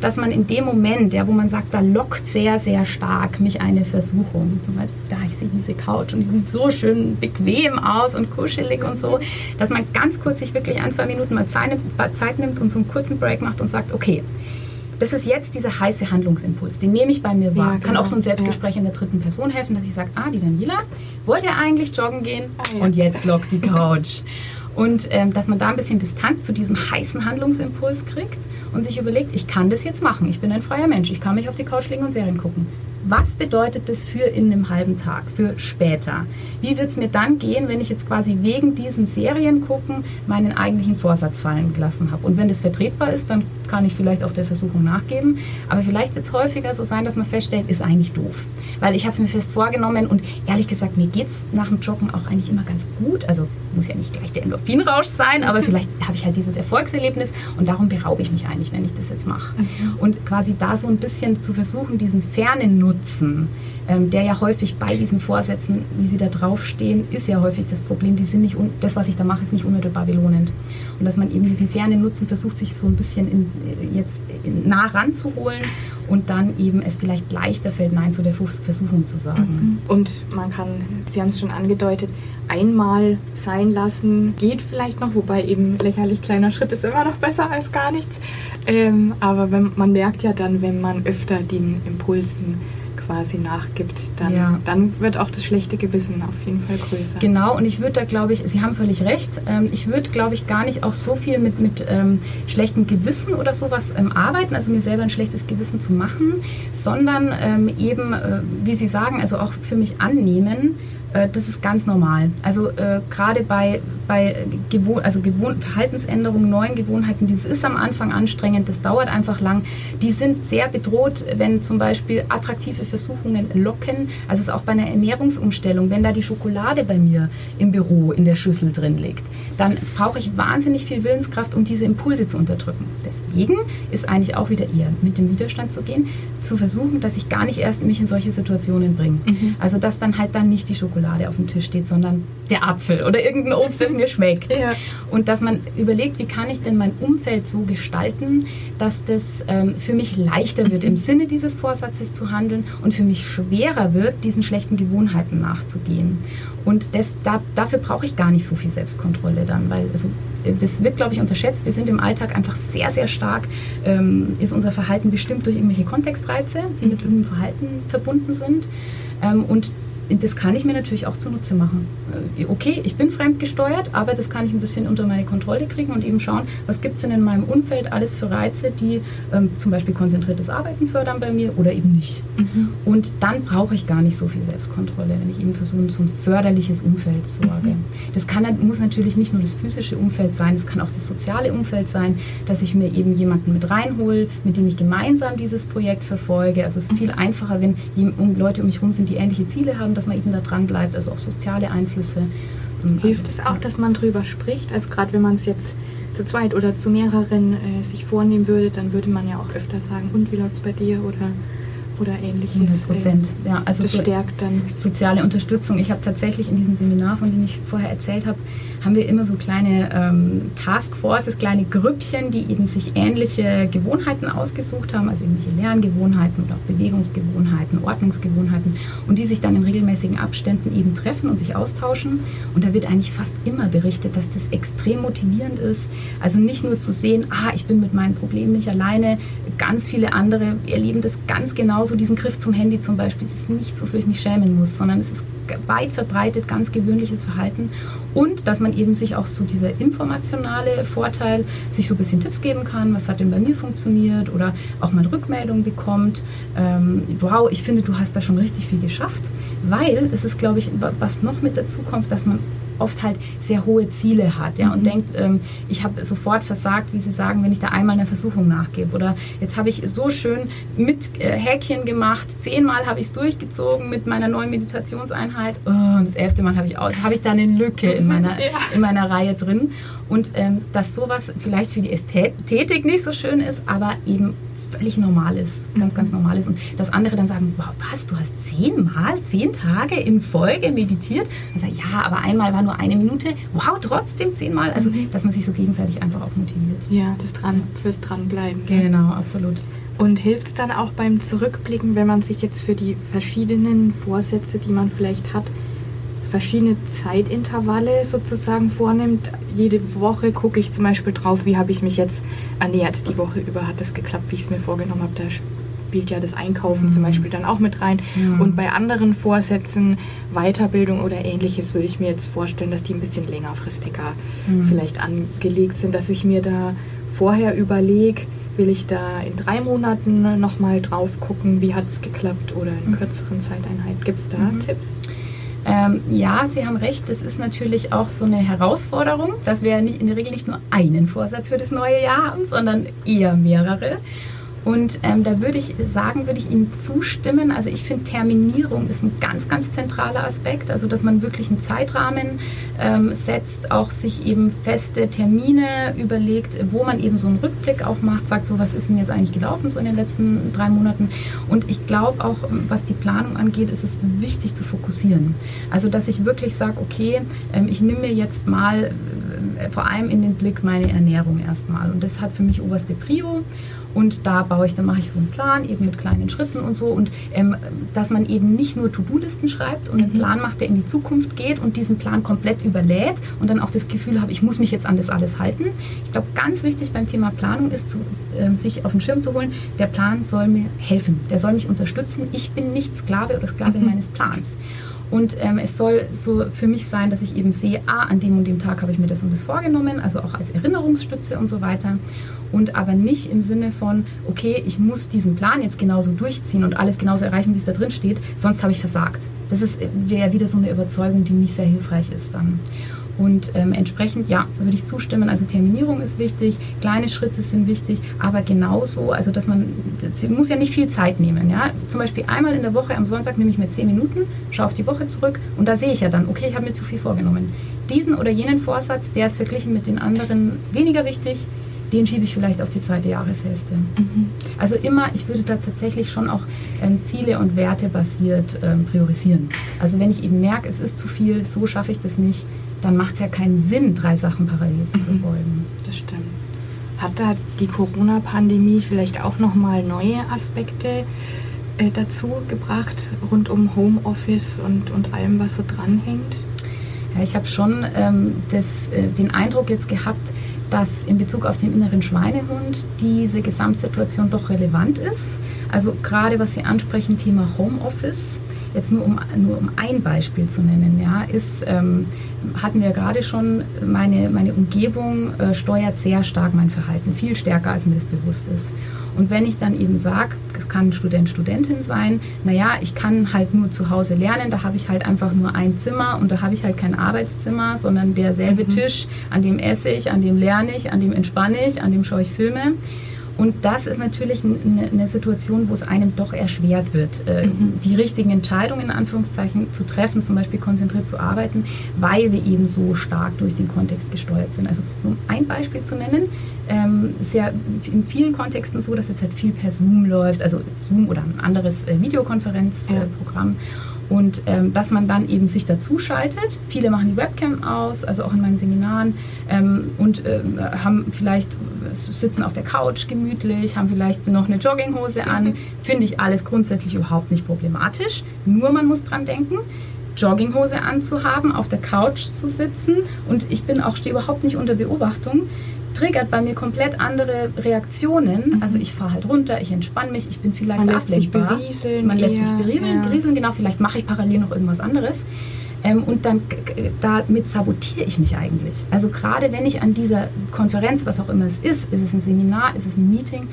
dass man in dem Moment, ja, wo man sagt, da lockt sehr, sehr stark mich eine Versuchung. Zum Beispiel, da ich sehe diese Couch und die sieht so schön bequem aus und kuschelig und so, dass man ganz kurz sich wirklich ein, zwei Minuten mal Zeit nimmt und so einen kurzen Break macht und sagt, okay, das ist jetzt dieser heiße Handlungsimpuls. Den nehme ich bei mir wahr. Ja, genau. Kann auch so ein Selbstgespräch ja. in der dritten Person helfen, dass ich sage, ah, die Daniela wollte eigentlich joggen gehen ah, ja. und jetzt lockt die Couch. Und ähm, dass man da ein bisschen Distanz zu diesem heißen Handlungsimpuls kriegt und sich überlegt, ich kann das jetzt machen. Ich bin ein freier Mensch. Ich kann mich auf die Couch legen und Serien gucken. Was bedeutet das für in einem halben Tag, für später? Wie wird es mir dann gehen, wenn ich jetzt quasi wegen diesem Seriengucken meinen eigentlichen Vorsatz fallen gelassen habe? Und wenn das vertretbar ist, dann kann ich vielleicht auch der Versuchung nachgeben. Aber vielleicht wird es häufiger so sein, dass man feststellt, ist eigentlich doof. Weil ich habe es mir fest vorgenommen und ehrlich gesagt, mir geht es nach dem Joggen auch eigentlich immer ganz gut. Also muss ja nicht gleich der Endorphinrausch sein, aber vielleicht habe ich halt dieses Erfolgserlebnis und darum beraube ich mich eigentlich, wenn ich das jetzt mache. Mhm. Und quasi da so ein bisschen zu versuchen, diesen fernen Nutzen Nutzen, ähm, der ja häufig bei diesen Vorsätzen, wie sie da draufstehen, ist ja häufig das Problem. Die sind nicht das, was ich da mache, ist nicht unmittelbar belohnend. Und dass man eben diesen fernen Nutzen versucht, sich so ein bisschen in, jetzt nah ranzuholen und dann eben es vielleicht leichter fällt, Nein zu der Versuchung zu sagen. Mhm. Und man kann, Sie haben es schon angedeutet, einmal sein lassen geht vielleicht noch, wobei eben lächerlich kleiner Schritt ist immer noch besser als gar nichts. Ähm, aber wenn, man merkt ja dann, wenn man öfter den Impulsen quasi nachgibt, dann, ja. dann wird auch das schlechte Gewissen auf jeden Fall größer. Genau, und ich würde da, glaube ich, Sie haben völlig recht, ähm, ich würde, glaube ich, gar nicht auch so viel mit, mit ähm, schlechtem Gewissen oder sowas ähm, arbeiten, also mir selber ein schlechtes Gewissen zu machen, sondern ähm, eben, äh, wie Sie sagen, also auch für mich annehmen, das ist ganz normal. Also äh, gerade bei, bei Gewohn also Gewohn Verhaltensänderungen, neuen Gewohnheiten, das ist am Anfang anstrengend, das dauert einfach lang. Die sind sehr bedroht, wenn zum Beispiel attraktive Versuchungen locken. Also es ist auch bei einer Ernährungsumstellung, wenn da die Schokolade bei mir im Büro in der Schüssel drin liegt, dann brauche ich wahnsinnig viel Willenskraft, um diese Impulse zu unterdrücken. Deswegen ist eigentlich auch wieder eher mit dem Widerstand zu gehen, zu versuchen, dass ich gar nicht erst mich in solche Situationen bringe. Mhm. Also dass dann halt dann nicht die Schokolade auf dem Tisch steht, sondern der Apfel oder irgendein Obst, das mir schmeckt. Ja. Und dass man überlegt, wie kann ich denn mein Umfeld so gestalten, dass das ähm, für mich leichter wird, im Sinne dieses Vorsatzes zu handeln und für mich schwerer wird, diesen schlechten Gewohnheiten nachzugehen. Und das, da, dafür brauche ich gar nicht so viel Selbstkontrolle dann, weil also, das wird, glaube ich, unterschätzt. Wir sind im Alltag einfach sehr, sehr stark, ähm, ist unser Verhalten bestimmt durch irgendwelche Kontextreize, die mit irgendeinem Verhalten verbunden sind. Ähm, und das kann ich mir natürlich auch zunutze machen. Äh, okay, ich bin fremdgesteuert, aber das kann ich ein bisschen unter meine Kontrolle kriegen und eben schauen, was gibt es denn in meinem Umfeld alles für Reize, die ähm, zum Beispiel konzentriertes Arbeiten fördern bei mir oder eben nicht. Mhm. Und dann brauche ich gar nicht so viel Selbstkontrolle, wenn ich eben für so ein, so ein förderliches Umfeld sorge. Mhm. Das kann, muss natürlich nicht nur das physische Umfeld sein, das kann auch das soziale Umfeld sein, dass ich mir eben jemanden mit reinhole, mit dem ich gemeinsam dieses Projekt verfolge. Also es ist viel einfacher, wenn Leute um mich herum sind, die ähnliche Ziele haben, dass man eben da dran bleibt, also auch soziale Einflüsse. Ähm, Hilft es auch, dass man drüber spricht? Also gerade wenn man es jetzt zu zweit oder zu mehreren äh, sich vornehmen würde, dann würde man ja auch öfter sagen, und wie läuft es bei dir? Oder oder ähnliches. 100 Prozent, äh, ja. Also das so stärkt dann. Soziale Unterstützung. Ich habe tatsächlich in diesem Seminar, von dem ich vorher erzählt habe, haben wir immer so kleine ähm, Taskforces, kleine Grüppchen, die eben sich ähnliche Gewohnheiten ausgesucht haben, also irgendwelche Lerngewohnheiten oder auch Bewegungsgewohnheiten, Ordnungsgewohnheiten und die sich dann in regelmäßigen Abständen eben treffen und sich austauschen. Und da wird eigentlich fast immer berichtet, dass das extrem motivierend ist. Also nicht nur zu sehen, ah, ich bin mit meinen Problemen nicht alleine, ganz viele andere erleben das ganz genauso, diesen Griff zum Handy zum Beispiel. Es ist nicht so, wofür ich mich schämen muss, sondern es ist weit verbreitet, ganz gewöhnliches Verhalten. Und dass man eben sich auch so dieser informationale Vorteil, sich so ein bisschen Tipps geben kann, was hat denn bei mir funktioniert oder auch mal Rückmeldungen bekommt. Ähm, wow, ich finde, du hast da schon richtig viel geschafft. Weil, das ist, glaube ich, was noch mit dazu kommt, dass man oft halt sehr hohe Ziele hat ja, und mhm. denkt, ähm, ich habe sofort versagt, wie Sie sagen, wenn ich da einmal einer Versuchung nachgebe. Oder jetzt habe ich so schön mit äh, Häkchen gemacht, zehnmal habe ich es durchgezogen mit meiner neuen Meditationseinheit oh, und das elfte Mal habe ich aus, habe ich da eine Lücke in meiner, ja. in meiner Reihe drin. Und ähm, dass sowas vielleicht für die Ästhetik nicht so schön ist, aber eben völlig normal ist, ganz, ganz normal ist. Und dass andere dann sagen, wow, was, du hast zehnmal, zehn Tage in Folge meditiert? Dann sage ich, ja, aber einmal war nur eine Minute. Wow, trotzdem zehnmal. Also, mhm. dass man sich so gegenseitig einfach auch motiviert. Ja, das dran, fürs Dranbleiben. Genau, absolut. Und hilft es dann auch beim Zurückblicken, wenn man sich jetzt für die verschiedenen Vorsätze, die man vielleicht hat, verschiedene Zeitintervalle sozusagen vornimmt. Jede Woche gucke ich zum Beispiel drauf, wie habe ich mich jetzt ernährt. Die Woche über hat es geklappt, wie ich es mir vorgenommen habe. Da spielt ja das Einkaufen mhm. zum Beispiel dann auch mit rein. Mhm. Und bei anderen Vorsätzen, Weiterbildung oder ähnliches, würde ich mir jetzt vorstellen, dass die ein bisschen längerfristiger mhm. vielleicht angelegt sind, dass ich mir da vorher überlege, will ich da in drei Monaten nochmal drauf gucken, wie hat es geklappt oder in mhm. kürzeren Zeiteinheit. Gibt es da mhm. Tipps? Ähm, ja, Sie haben recht, das ist natürlich auch so eine Herausforderung, dass wir nicht, in der Regel nicht nur einen Vorsatz für das neue Jahr haben, sondern eher mehrere. Und ähm, da würde ich sagen, würde ich Ihnen zustimmen. Also ich finde, Terminierung ist ein ganz, ganz zentraler Aspekt. Also dass man wirklich einen Zeitrahmen ähm, setzt, auch sich eben feste Termine überlegt, wo man eben so einen Rückblick auch macht, sagt so, was ist denn jetzt eigentlich gelaufen so in den letzten drei Monaten. Und ich glaube auch, was die Planung angeht, ist es wichtig zu fokussieren. Also dass ich wirklich sage, okay, ähm, ich nehme mir jetzt mal äh, vor allem in den Blick meine Ernährung erstmal. Und das hat für mich oberste Prio. Und da baue ich, dann mache ich so einen Plan, eben mit kleinen Schritten und so. Und ähm, dass man eben nicht nur To-Do-Listen schreibt und einen mhm. Plan macht, der in die Zukunft geht und diesen Plan komplett überlädt und dann auch das Gefühl habe, ich muss mich jetzt an das alles halten. Ich glaube, ganz wichtig beim Thema Planung ist, zu, äh, sich auf den Schirm zu holen, der Plan soll mir helfen, der soll mich unterstützen. Ich bin nicht Sklave oder Sklavin mhm. meines Plans. Und ähm, es soll so für mich sein, dass ich eben sehe, ah, an dem und dem Tag habe ich mir das und das vorgenommen, also auch als Erinnerungsstütze und so weiter und aber nicht im Sinne von, okay, ich muss diesen Plan jetzt genauso durchziehen und alles genauso erreichen, wie es da drin steht, sonst habe ich versagt. Das wäre wieder so eine Überzeugung, die nicht sehr hilfreich ist dann. Und ähm, entsprechend, ja, würde ich zustimmen. Also Terminierung ist wichtig, kleine Schritte sind wichtig, aber genauso, also dass man, es muss ja nicht viel Zeit nehmen. Ja? Zum Beispiel einmal in der Woche am Sonntag nehme ich mir zehn Minuten, schaue auf die Woche zurück und da sehe ich ja dann, okay, ich habe mir zu viel vorgenommen. Diesen oder jenen Vorsatz, der ist verglichen mit den anderen weniger wichtig, den schiebe ich vielleicht auf die zweite Jahreshälfte. Mhm. Also immer, ich würde da tatsächlich schon auch ähm, Ziele und Werte basiert ähm, priorisieren. Also wenn ich eben merke, es ist zu viel, so schaffe ich das nicht, dann macht es ja keinen Sinn, drei Sachen parallel zu mhm. verfolgen. Das stimmt. Hat da die Corona-Pandemie vielleicht auch nochmal neue Aspekte äh, dazu gebracht, rund um Homeoffice und, und allem, was so dranhängt? Ja, ich habe schon ähm, das, äh, den Eindruck jetzt gehabt, dass in Bezug auf den inneren Schweinehund diese Gesamtsituation doch relevant ist. Also gerade was Sie ansprechen, Thema Homeoffice, jetzt nur um, nur um ein Beispiel zu nennen, ja, ist, ähm, hatten wir gerade schon, meine, meine Umgebung äh, steuert sehr stark mein Verhalten, viel stärker, als mir das bewusst ist. Und wenn ich dann eben sage, es kann Student, Studentin sein, naja, ich kann halt nur zu Hause lernen, da habe ich halt einfach nur ein Zimmer und da habe ich halt kein Arbeitszimmer, sondern derselbe mhm. Tisch, an dem esse ich, an dem lerne ich, an dem entspanne ich, an dem schaue ich Filme. Und das ist natürlich eine, Situation, wo es einem doch erschwert wird, äh, mhm. die richtigen Entscheidungen in Anführungszeichen zu treffen, zum Beispiel konzentriert zu arbeiten, weil wir eben so stark durch den Kontext gesteuert sind. Also um ein Beispiel zu nennen, ähm, ist ja in vielen Kontexten so, dass jetzt halt viel per Zoom läuft, also Zoom oder ein anderes äh, Videokonferenzprogramm. Ja. Und ähm, dass man dann eben sich dazu schaltet. Viele machen die Webcam aus, also auch in meinen Seminaren, ähm, und äh, haben vielleicht, sitzen auf der Couch gemütlich, haben vielleicht noch eine Jogginghose an. Finde ich alles grundsätzlich überhaupt nicht problematisch. Nur man muss dran denken, Jogginghose anzuhaben, auf der Couch zu sitzen und ich bin auch, stehe überhaupt nicht unter Beobachtung triggert bei mir komplett andere Reaktionen. Mhm. Also ich fahre halt runter, ich entspanne mich, ich bin vielleicht Man lässt sich berieseln. Man lässt sich berieseln, ja. genau. Vielleicht mache ich parallel noch irgendwas anderes. Ähm, und dann damit sabotiere ich mich eigentlich. Also gerade wenn ich an dieser Konferenz, was auch immer es ist, ist es ein Seminar, ist es ein Meeting,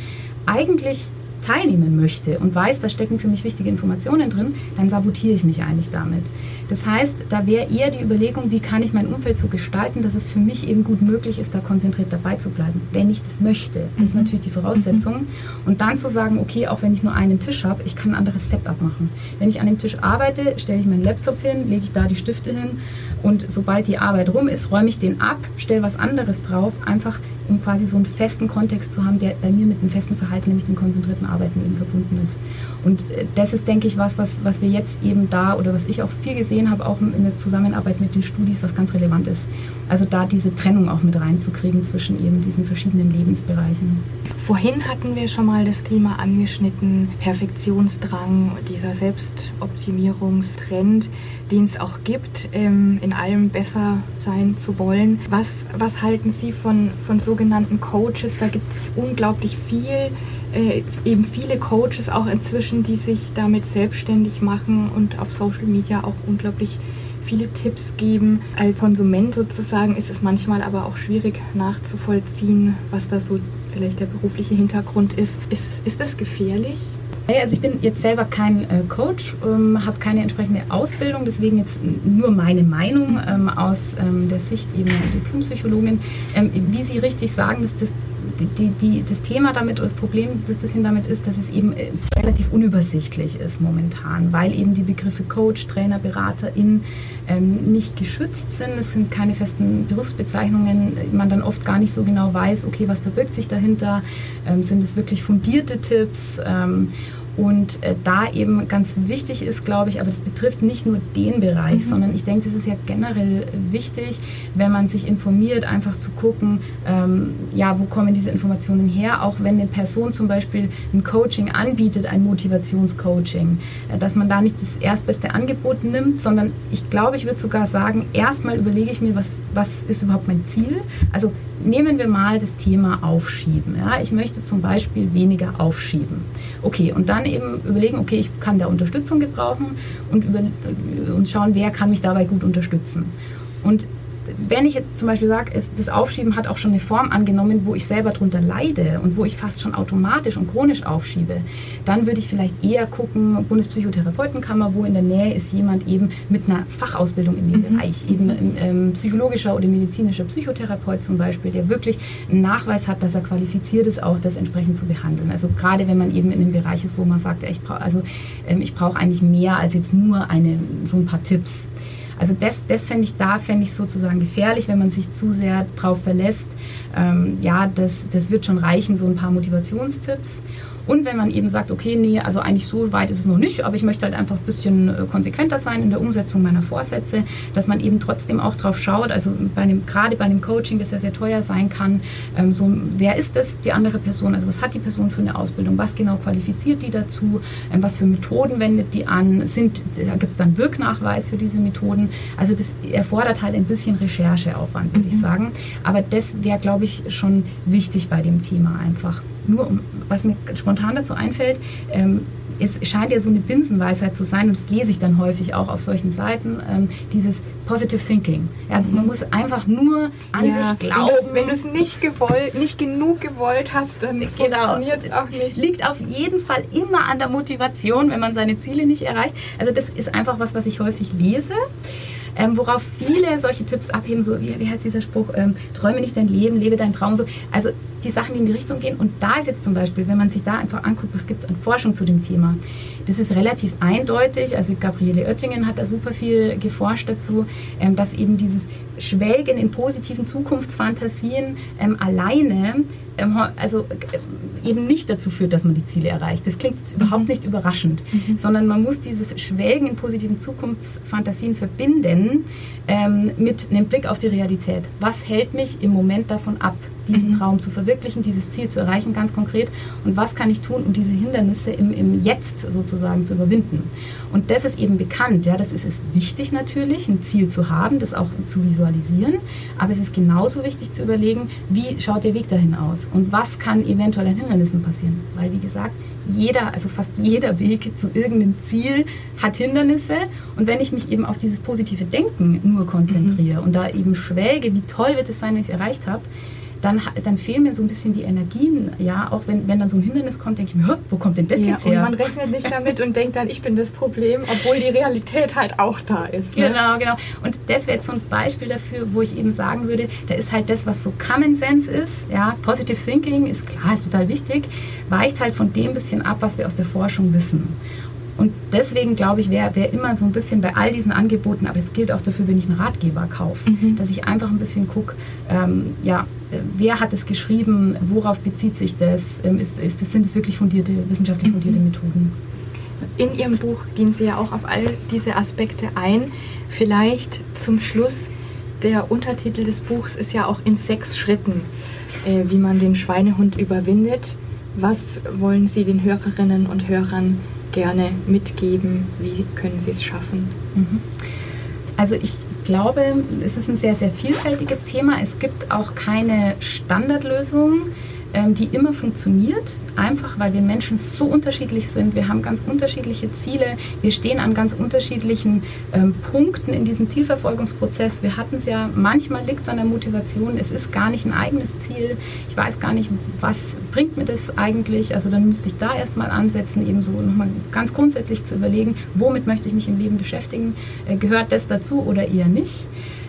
eigentlich teilnehmen möchte und weiß, da stecken für mich wichtige Informationen drin, dann sabotiere ich mich eigentlich damit. Das heißt, da wäre eher die Überlegung, wie kann ich mein Umfeld so gestalten, dass es für mich eben gut möglich ist, da konzentriert dabei zu bleiben, wenn ich das möchte. Das ist mhm. natürlich die Voraussetzung. Mhm. Und dann zu sagen, okay, auch wenn ich nur einen Tisch habe, ich kann ein anderes Setup machen. Wenn ich an dem Tisch arbeite, stelle ich meinen Laptop hin, lege ich da die Stifte hin und sobald die Arbeit rum ist, räume ich den ab, stelle was anderes drauf, einfach um quasi so einen festen Kontext zu haben, der bei mir mit einem festen Verhalten, nämlich dem konzentrierten Arbeiten eben verbunden ist. Und äh, das ist, denke ich, was, was, was wir jetzt eben da oder was ich auch viel gesehen habe, auch in der Zusammenarbeit mit den Studis, was ganz relevant ist. Also da diese Trennung auch mit reinzukriegen zwischen eben diesen verschiedenen Lebensbereichen. Vorhin hatten wir schon mal das Thema angeschnitten, Perfektionsdrang, dieser Selbstoptimierungstrend, den es auch gibt, ähm, in allem besser sein zu wollen. Was, was halten Sie von, von sogenannten Coaches? Da gibt es unglaublich viel äh, eben viele Coaches auch inzwischen, die sich damit selbstständig machen und auf Social Media auch unglaublich viele Tipps geben. Als Konsument sozusagen ist es manchmal aber auch schwierig nachzuvollziehen, was da so vielleicht der berufliche Hintergrund ist. Ist, ist das gefährlich? Also ich bin jetzt selber kein äh, Coach, ähm, habe keine entsprechende Ausbildung, deswegen jetzt nur meine Meinung ähm, aus ähm, der Sicht eben Diplompsychologin. Ähm, wie Sie richtig sagen, das, das die, die, das Thema damit oder das Problem das bisschen damit ist, dass es eben äh, relativ unübersichtlich ist momentan, weil eben die Begriffe Coach, Trainer, Beraterin ähm, nicht geschützt sind. Es sind keine festen Berufsbezeichnungen. Man dann oft gar nicht so genau weiß, okay, was verbirgt sich dahinter? Ähm, sind es wirklich fundierte Tipps? Ähm, und äh, da eben ganz wichtig ist, glaube ich, aber das betrifft nicht nur den Bereich, mhm. sondern ich denke, das ist ja generell wichtig, wenn man sich informiert, einfach zu gucken, ähm, ja, wo kommen diese Informationen her, auch wenn eine Person zum Beispiel ein Coaching anbietet, ein Motivationscoaching, äh, dass man da nicht das erstbeste Angebot nimmt, sondern ich glaube, ich würde sogar sagen, erstmal überlege ich mir, was, was ist überhaupt mein Ziel. Also nehmen wir mal das Thema Aufschieben. Ja? Ich möchte zum Beispiel weniger aufschieben. Okay, und dann eben überlegen, okay, ich kann da Unterstützung gebrauchen und, über, und schauen, wer kann mich dabei gut unterstützen. Und wenn ich jetzt zum Beispiel sage, das Aufschieben hat auch schon eine Form angenommen, wo ich selber darunter leide und wo ich fast schon automatisch und chronisch aufschiebe, dann würde ich vielleicht eher gucken, Bundespsychotherapeutenkammer, wo in der Nähe ist jemand eben mit einer Fachausbildung in dem mhm. Bereich, eben ähm, psychologischer oder medizinischer Psychotherapeut zum Beispiel, der wirklich einen Nachweis hat, dass er qualifiziert ist, auch das entsprechend zu behandeln. Also gerade wenn man eben in einem Bereich ist, wo man sagt, ich brauche also, ähm, brauch eigentlich mehr als jetzt nur eine, so ein paar Tipps. Also das, das fände ich da, fände ich sozusagen gefährlich, wenn man sich zu sehr darauf verlässt. Ähm, ja, das, das wird schon reichen, so ein paar Motivationstipps. Und wenn man eben sagt, okay, nee, also eigentlich so weit ist es noch nicht, aber ich möchte halt einfach ein bisschen äh, konsequenter sein in der Umsetzung meiner Vorsätze, dass man eben trotzdem auch drauf schaut, also bei einem, gerade bei einem Coaching, das ja sehr teuer sein kann, ähm, so, wer ist das, die andere Person, also was hat die Person für eine Ausbildung, was genau qualifiziert die dazu, ähm, was für Methoden wendet die an, sind, da gibt es dann Wirknachweis für diese Methoden, also das erfordert halt ein bisschen Rechercheaufwand, würde mhm. ich sagen, aber das wäre, glaube ich, schon wichtig bei dem Thema einfach nur um, was mir spontan dazu einfällt, ähm, es scheint ja so eine Binsenweisheit zu sein, und das lese ich dann häufig auch auf solchen Seiten, ähm, dieses Positive Thinking. Ja, mhm. Man muss einfach nur an ja, sich glauben. Wenn du es nicht gewollt, nicht genug gewollt hast, dann genau, funktioniert es auch nicht. Liegt auf jeden Fall immer an der Motivation, wenn man seine Ziele nicht erreicht. Also das ist einfach was, was ich häufig lese. Ähm, worauf viele solche Tipps abheben, so wie, wie heißt dieser Spruch, ähm, träume nicht dein Leben, lebe deinen Traum. So. Also die Sachen, die in die Richtung gehen. Und da ist jetzt zum Beispiel, wenn man sich da einfach anguckt, was gibt es an Forschung zu dem Thema, das ist relativ eindeutig. Also Gabriele Oettingen hat da super viel geforscht dazu, ähm, dass eben dieses Schwelgen in positiven Zukunftsfantasien ähm, alleine also äh, eben nicht dazu führt, dass man die Ziele erreicht. Das klingt jetzt überhaupt nicht überraschend, mhm. sondern man muss dieses Schwelgen in positiven Zukunftsfantasien verbinden ähm, mit einem Blick auf die Realität. Was hält mich im Moment davon ab, diesen mhm. Traum zu verwirklichen, dieses Ziel zu erreichen, ganz konkret? Und was kann ich tun, um diese Hindernisse im, im Jetzt sozusagen zu überwinden? Und das ist eben bekannt. Ja, das ist es wichtig natürlich, ein Ziel zu haben, das auch zu visualisieren. Aber es ist genauso wichtig zu überlegen, wie schaut der Weg dahin aus und was kann eventuell an Hindernissen passieren. Weil, wie gesagt, jeder, also fast jeder Weg zu irgendeinem Ziel hat Hindernisse. Und wenn ich mich eben auf dieses positive Denken nur konzentriere mhm. und da eben schwelge, wie toll wird es sein, wenn ich es erreicht habe, dann, dann fehlen mir so ein bisschen die Energien. Ja, auch wenn, wenn dann so ein Hindernis kommt, denke ich mir, wo kommt denn das ja, jetzt her? Und man rechnet nicht damit und denkt dann, ich bin das Problem, obwohl die Realität halt auch da ist. Ne? Genau, genau. Und das wäre jetzt so ein Beispiel dafür, wo ich eben sagen würde, da ist halt das, was so Common Sense ist. Ja, Positive Thinking ist klar, ist total wichtig, weicht halt von dem bisschen ab, was wir aus der Forschung wissen. Und deswegen glaube ich, wäre wär immer so ein bisschen bei all diesen Angeboten, aber es gilt auch dafür, wenn ich einen Ratgeber kaufe, mhm. dass ich einfach ein bisschen gucke, ähm, ja, wer hat es geschrieben, worauf bezieht sich das, ähm, ist, ist, sind es wirklich fundierte, wissenschaftlich fundierte mhm. Methoden? In Ihrem Buch gehen Sie ja auch auf all diese Aspekte ein. Vielleicht zum Schluss, der Untertitel des Buchs ist ja auch in sechs Schritten, äh, wie man den Schweinehund überwindet. Was wollen Sie den Hörerinnen und Hörern gerne mitgeben? Wie können Sie es schaffen? Mhm. Also ich glaube, es ist ein sehr, sehr vielfältiges Thema. Es gibt auch keine Standardlösung. Ähm, die immer funktioniert, einfach weil wir Menschen so unterschiedlich sind. Wir haben ganz unterschiedliche Ziele, wir stehen an ganz unterschiedlichen ähm, Punkten in diesem Zielverfolgungsprozess. Wir hatten es ja, manchmal liegt es an der Motivation, es ist gar nicht ein eigenes Ziel. Ich weiß gar nicht, was bringt mir das eigentlich. Also dann müsste ich da erstmal ansetzen, eben so nochmal ganz grundsätzlich zu überlegen, womit möchte ich mich im Leben beschäftigen. Äh, gehört das dazu oder eher nicht?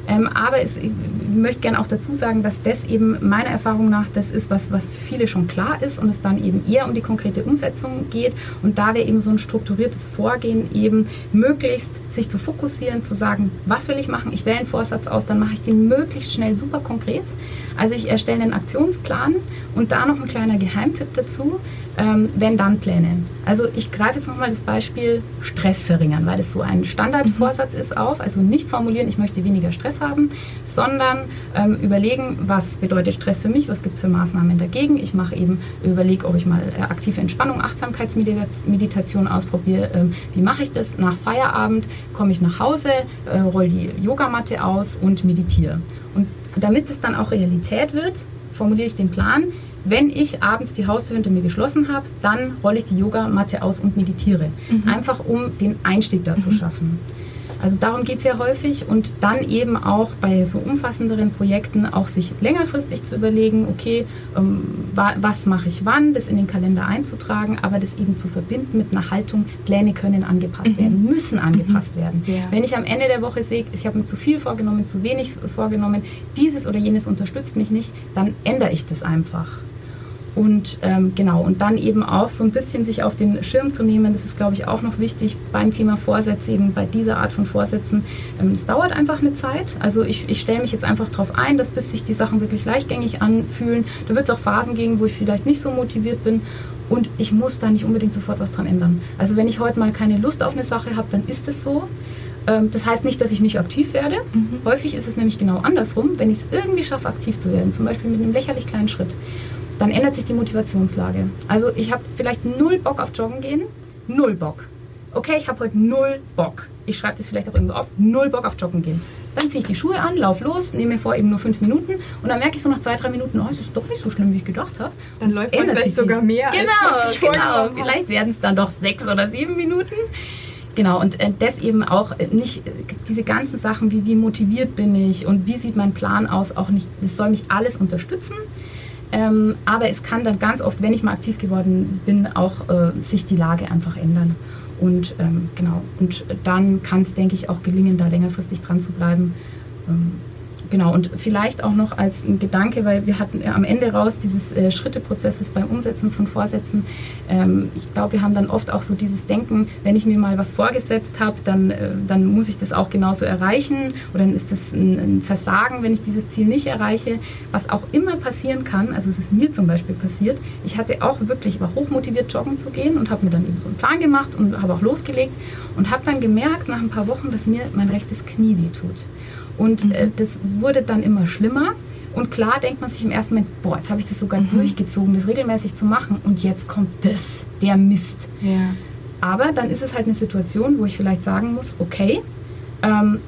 Ähm, aber es, ich möchte gerne auch dazu sagen, dass das eben meiner Erfahrung nach das ist, was, was viele schon klar ist und es dann eben eher um die konkrete Umsetzung geht. Und da wäre eben so ein strukturiertes Vorgehen eben möglichst sich zu fokussieren, zu sagen, was will ich machen? Ich wähle einen Vorsatz aus, dann mache ich den möglichst schnell super konkret. Also ich erstelle einen Aktionsplan und da noch ein kleiner Geheimtipp dazu ähm, wenn dann Pläne. Also ich greife jetzt nochmal das Beispiel Stress verringern, weil es so ein Standardvorsatz ist auf. Also nicht formulieren, ich möchte weniger Stress haben, sondern ähm, überlegen, was bedeutet Stress für mich, was gibt es für Maßnahmen dagegen. Ich mache eben, überlege, ob ich mal äh, aktive Entspannung, Achtsamkeitsmeditation ausprobiere. Ähm, wie mache ich das? Nach Feierabend komme ich nach Hause, äh, roll die Yogamatte aus und meditiere. Und damit es dann auch Realität wird, formuliere ich den Plan, wenn ich abends die Haustür hinter mir geschlossen habe, dann rolle ich die Yogamatte aus und meditiere. Mhm. Einfach um den Einstieg da zu mhm. schaffen. Also darum geht es ja häufig und dann eben auch bei so umfassenderen Projekten auch sich längerfristig zu überlegen, okay, ähm, was mache ich wann, das in den Kalender einzutragen, aber das eben zu verbinden mit einer Haltung, Pläne können angepasst mhm. werden, müssen angepasst mhm. werden. Ja. Wenn ich am Ende der Woche sehe, ich habe mir zu viel vorgenommen, zu wenig vorgenommen, dieses oder jenes unterstützt mich nicht, dann ändere ich das einfach. Und ähm, genau, und dann eben auch so ein bisschen sich auf den Schirm zu nehmen, das ist, glaube ich, auch noch wichtig beim Thema Vorsätze, eben bei dieser Art von Vorsätzen. Ähm, es dauert einfach eine Zeit. Also ich, ich stelle mich jetzt einfach darauf ein, dass bis sich die Sachen wirklich leichtgängig anfühlen. Da wird es auch Phasen geben, wo ich vielleicht nicht so motiviert bin. Und ich muss da nicht unbedingt sofort was dran ändern. Also wenn ich heute mal keine Lust auf eine Sache habe, dann ist es so. Ähm, das heißt nicht, dass ich nicht aktiv werde. Mhm. Häufig ist es nämlich genau andersrum. Wenn ich es irgendwie schaffe, aktiv zu werden, zum Beispiel mit einem lächerlich kleinen Schritt, dann ändert sich die Motivationslage. Also ich habe vielleicht null Bock auf Joggen gehen, null Bock. Okay, ich habe heute null Bock. Ich schreibe das vielleicht auch irgendwo auf, null Bock auf Joggen gehen. Dann ziehe ich die Schuhe an, laufe los, nehme mir vor eben nur fünf Minuten und dann merke ich so nach zwei, drei Minuten, oh, es ist doch nicht so schlimm, wie ich gedacht habe. Dann läuft man vielleicht sogar mehr. Genau, als genau. Vielleicht werden es dann doch sechs oder sieben Minuten. Genau, und äh, das eben auch äh, nicht, diese ganzen Sachen wie wie motiviert bin ich und wie sieht mein Plan aus, auch nicht, das soll mich alles unterstützen. Ähm, aber es kann dann ganz oft, wenn ich mal aktiv geworden bin, auch äh, sich die Lage einfach ändern. Und ähm, genau, und dann kann es, denke ich, auch gelingen, da längerfristig dran zu bleiben. Ähm, Genau, und vielleicht auch noch als Gedanke, weil wir hatten am Ende raus dieses äh, Schritteprozesses beim Umsetzen von Vorsätzen. Ähm, ich glaube, wir haben dann oft auch so dieses Denken, wenn ich mir mal was vorgesetzt habe, dann, äh, dann muss ich das auch genauso erreichen oder dann ist das ein, ein, Versagen, wenn ich dieses Ziel nicht erreiche. Was auch immer passieren kann, also es ist mir zum Beispiel passiert, ich hatte auch wirklich, war hochmotiviert joggen zu gehen und habe mir dann eben so einen Plan gemacht und habe auch losgelegt und habe dann gemerkt nach ein paar Wochen, dass mir mein rechtes Knie wehtut. Und mhm. äh, das wurde dann immer schlimmer. Und klar denkt man sich im ersten Moment, boah, jetzt habe ich das sogar mhm. durchgezogen, das regelmäßig zu machen und jetzt kommt das, der Mist. Ja. Aber dann ist es halt eine Situation, wo ich vielleicht sagen muss, okay, ähm,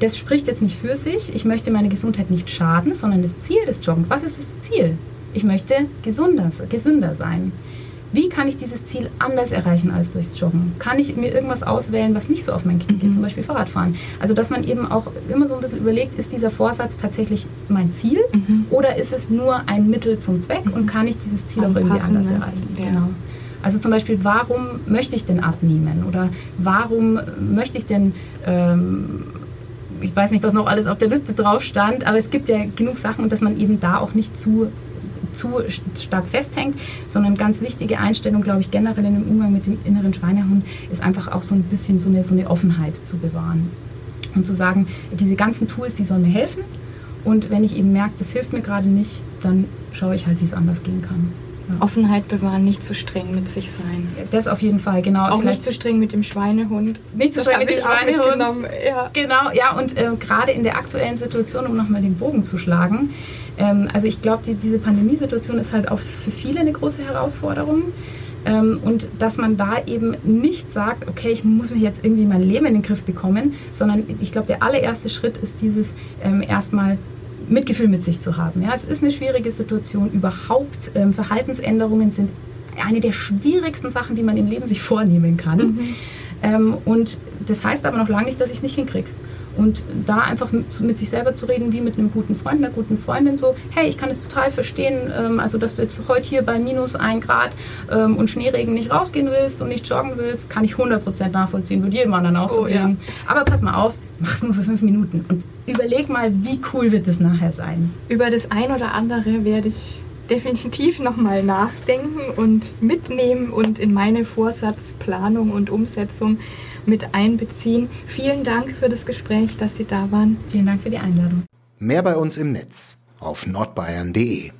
das spricht jetzt nicht für sich, ich möchte meine Gesundheit nicht schaden, sondern das Ziel des Joggens, was ist das Ziel? Ich möchte gesunder, gesünder sein. Wie kann ich dieses Ziel anders erreichen als durchs Joggen? Kann ich mir irgendwas auswählen, was nicht so auf mein Knie geht, mhm. zum Beispiel Fahrradfahren? Also, dass man eben auch immer so ein bisschen überlegt, ist dieser Vorsatz tatsächlich mein Ziel mhm. oder ist es nur ein Mittel zum Zweck mhm. und kann ich dieses Ziel auch irgendwie anders ne? erreichen? Ja. Genau. Also zum Beispiel, warum möchte ich denn abnehmen? Oder warum möchte ich denn, ähm, ich weiß nicht, was noch alles auf der Liste drauf stand, aber es gibt ja genug Sachen und dass man eben da auch nicht zu zu stark festhängt, sondern ganz wichtige Einstellung, glaube ich, generell in dem Umgang mit dem inneren Schweinehund ist einfach auch so ein bisschen so eine, so eine Offenheit zu bewahren. Und zu sagen, diese ganzen Tools, die sollen mir helfen. Und wenn ich eben merke, das hilft mir gerade nicht, dann schaue ich halt, wie es anders gehen kann. Ja. Offenheit bewahren, nicht zu streng mit sich sein. Das auf jeden Fall, genau. Auch Vielleicht nicht zu streng mit dem Schweinehund. Nicht zu streng mit dem Schweinehund. Ja. Genau, ja, und äh, gerade in der aktuellen Situation, um nochmal den Bogen zu schlagen, also ich glaube, die, diese Pandemiesituation ist halt auch für viele eine große Herausforderung. Ähm, und dass man da eben nicht sagt, okay, ich muss mich jetzt irgendwie mein Leben in den Griff bekommen, sondern ich glaube, der allererste Schritt ist dieses ähm, erstmal Mitgefühl mit sich zu haben. Ja, es ist eine schwierige Situation. Überhaupt ähm, Verhaltensänderungen sind eine der schwierigsten Sachen, die man im Leben sich vornehmen kann. Mhm. Ähm, und das heißt aber noch lange nicht, dass ich es nicht hinkriege. Und da einfach mit, mit, sich selber zu reden, wie mit einem guten Freund, einer guten Freundin, so, hey, ich kann es total verstehen, ähm, also dass du jetzt heute hier bei minus ein Grad ähm, und Schneeregen nicht rausgehen willst und nicht joggen willst, kann ich 100% nachvollziehen, würde jedem anderen auch so oh, ja. Aber pass mal auf, mach es nur für fünf Minuten und überleg mal, wie cool wird es nachher sein. Über das ein oder andere werde ich definitiv nochmal nachdenken und mitnehmen und in meine Vorsatzplanung und Umsetzung mit einbeziehen. Vielen Dank für das Gespräch, dass Sie da waren. Vielen Dank für die Einladung. Mehr bei uns im Netz auf nordbayern.de.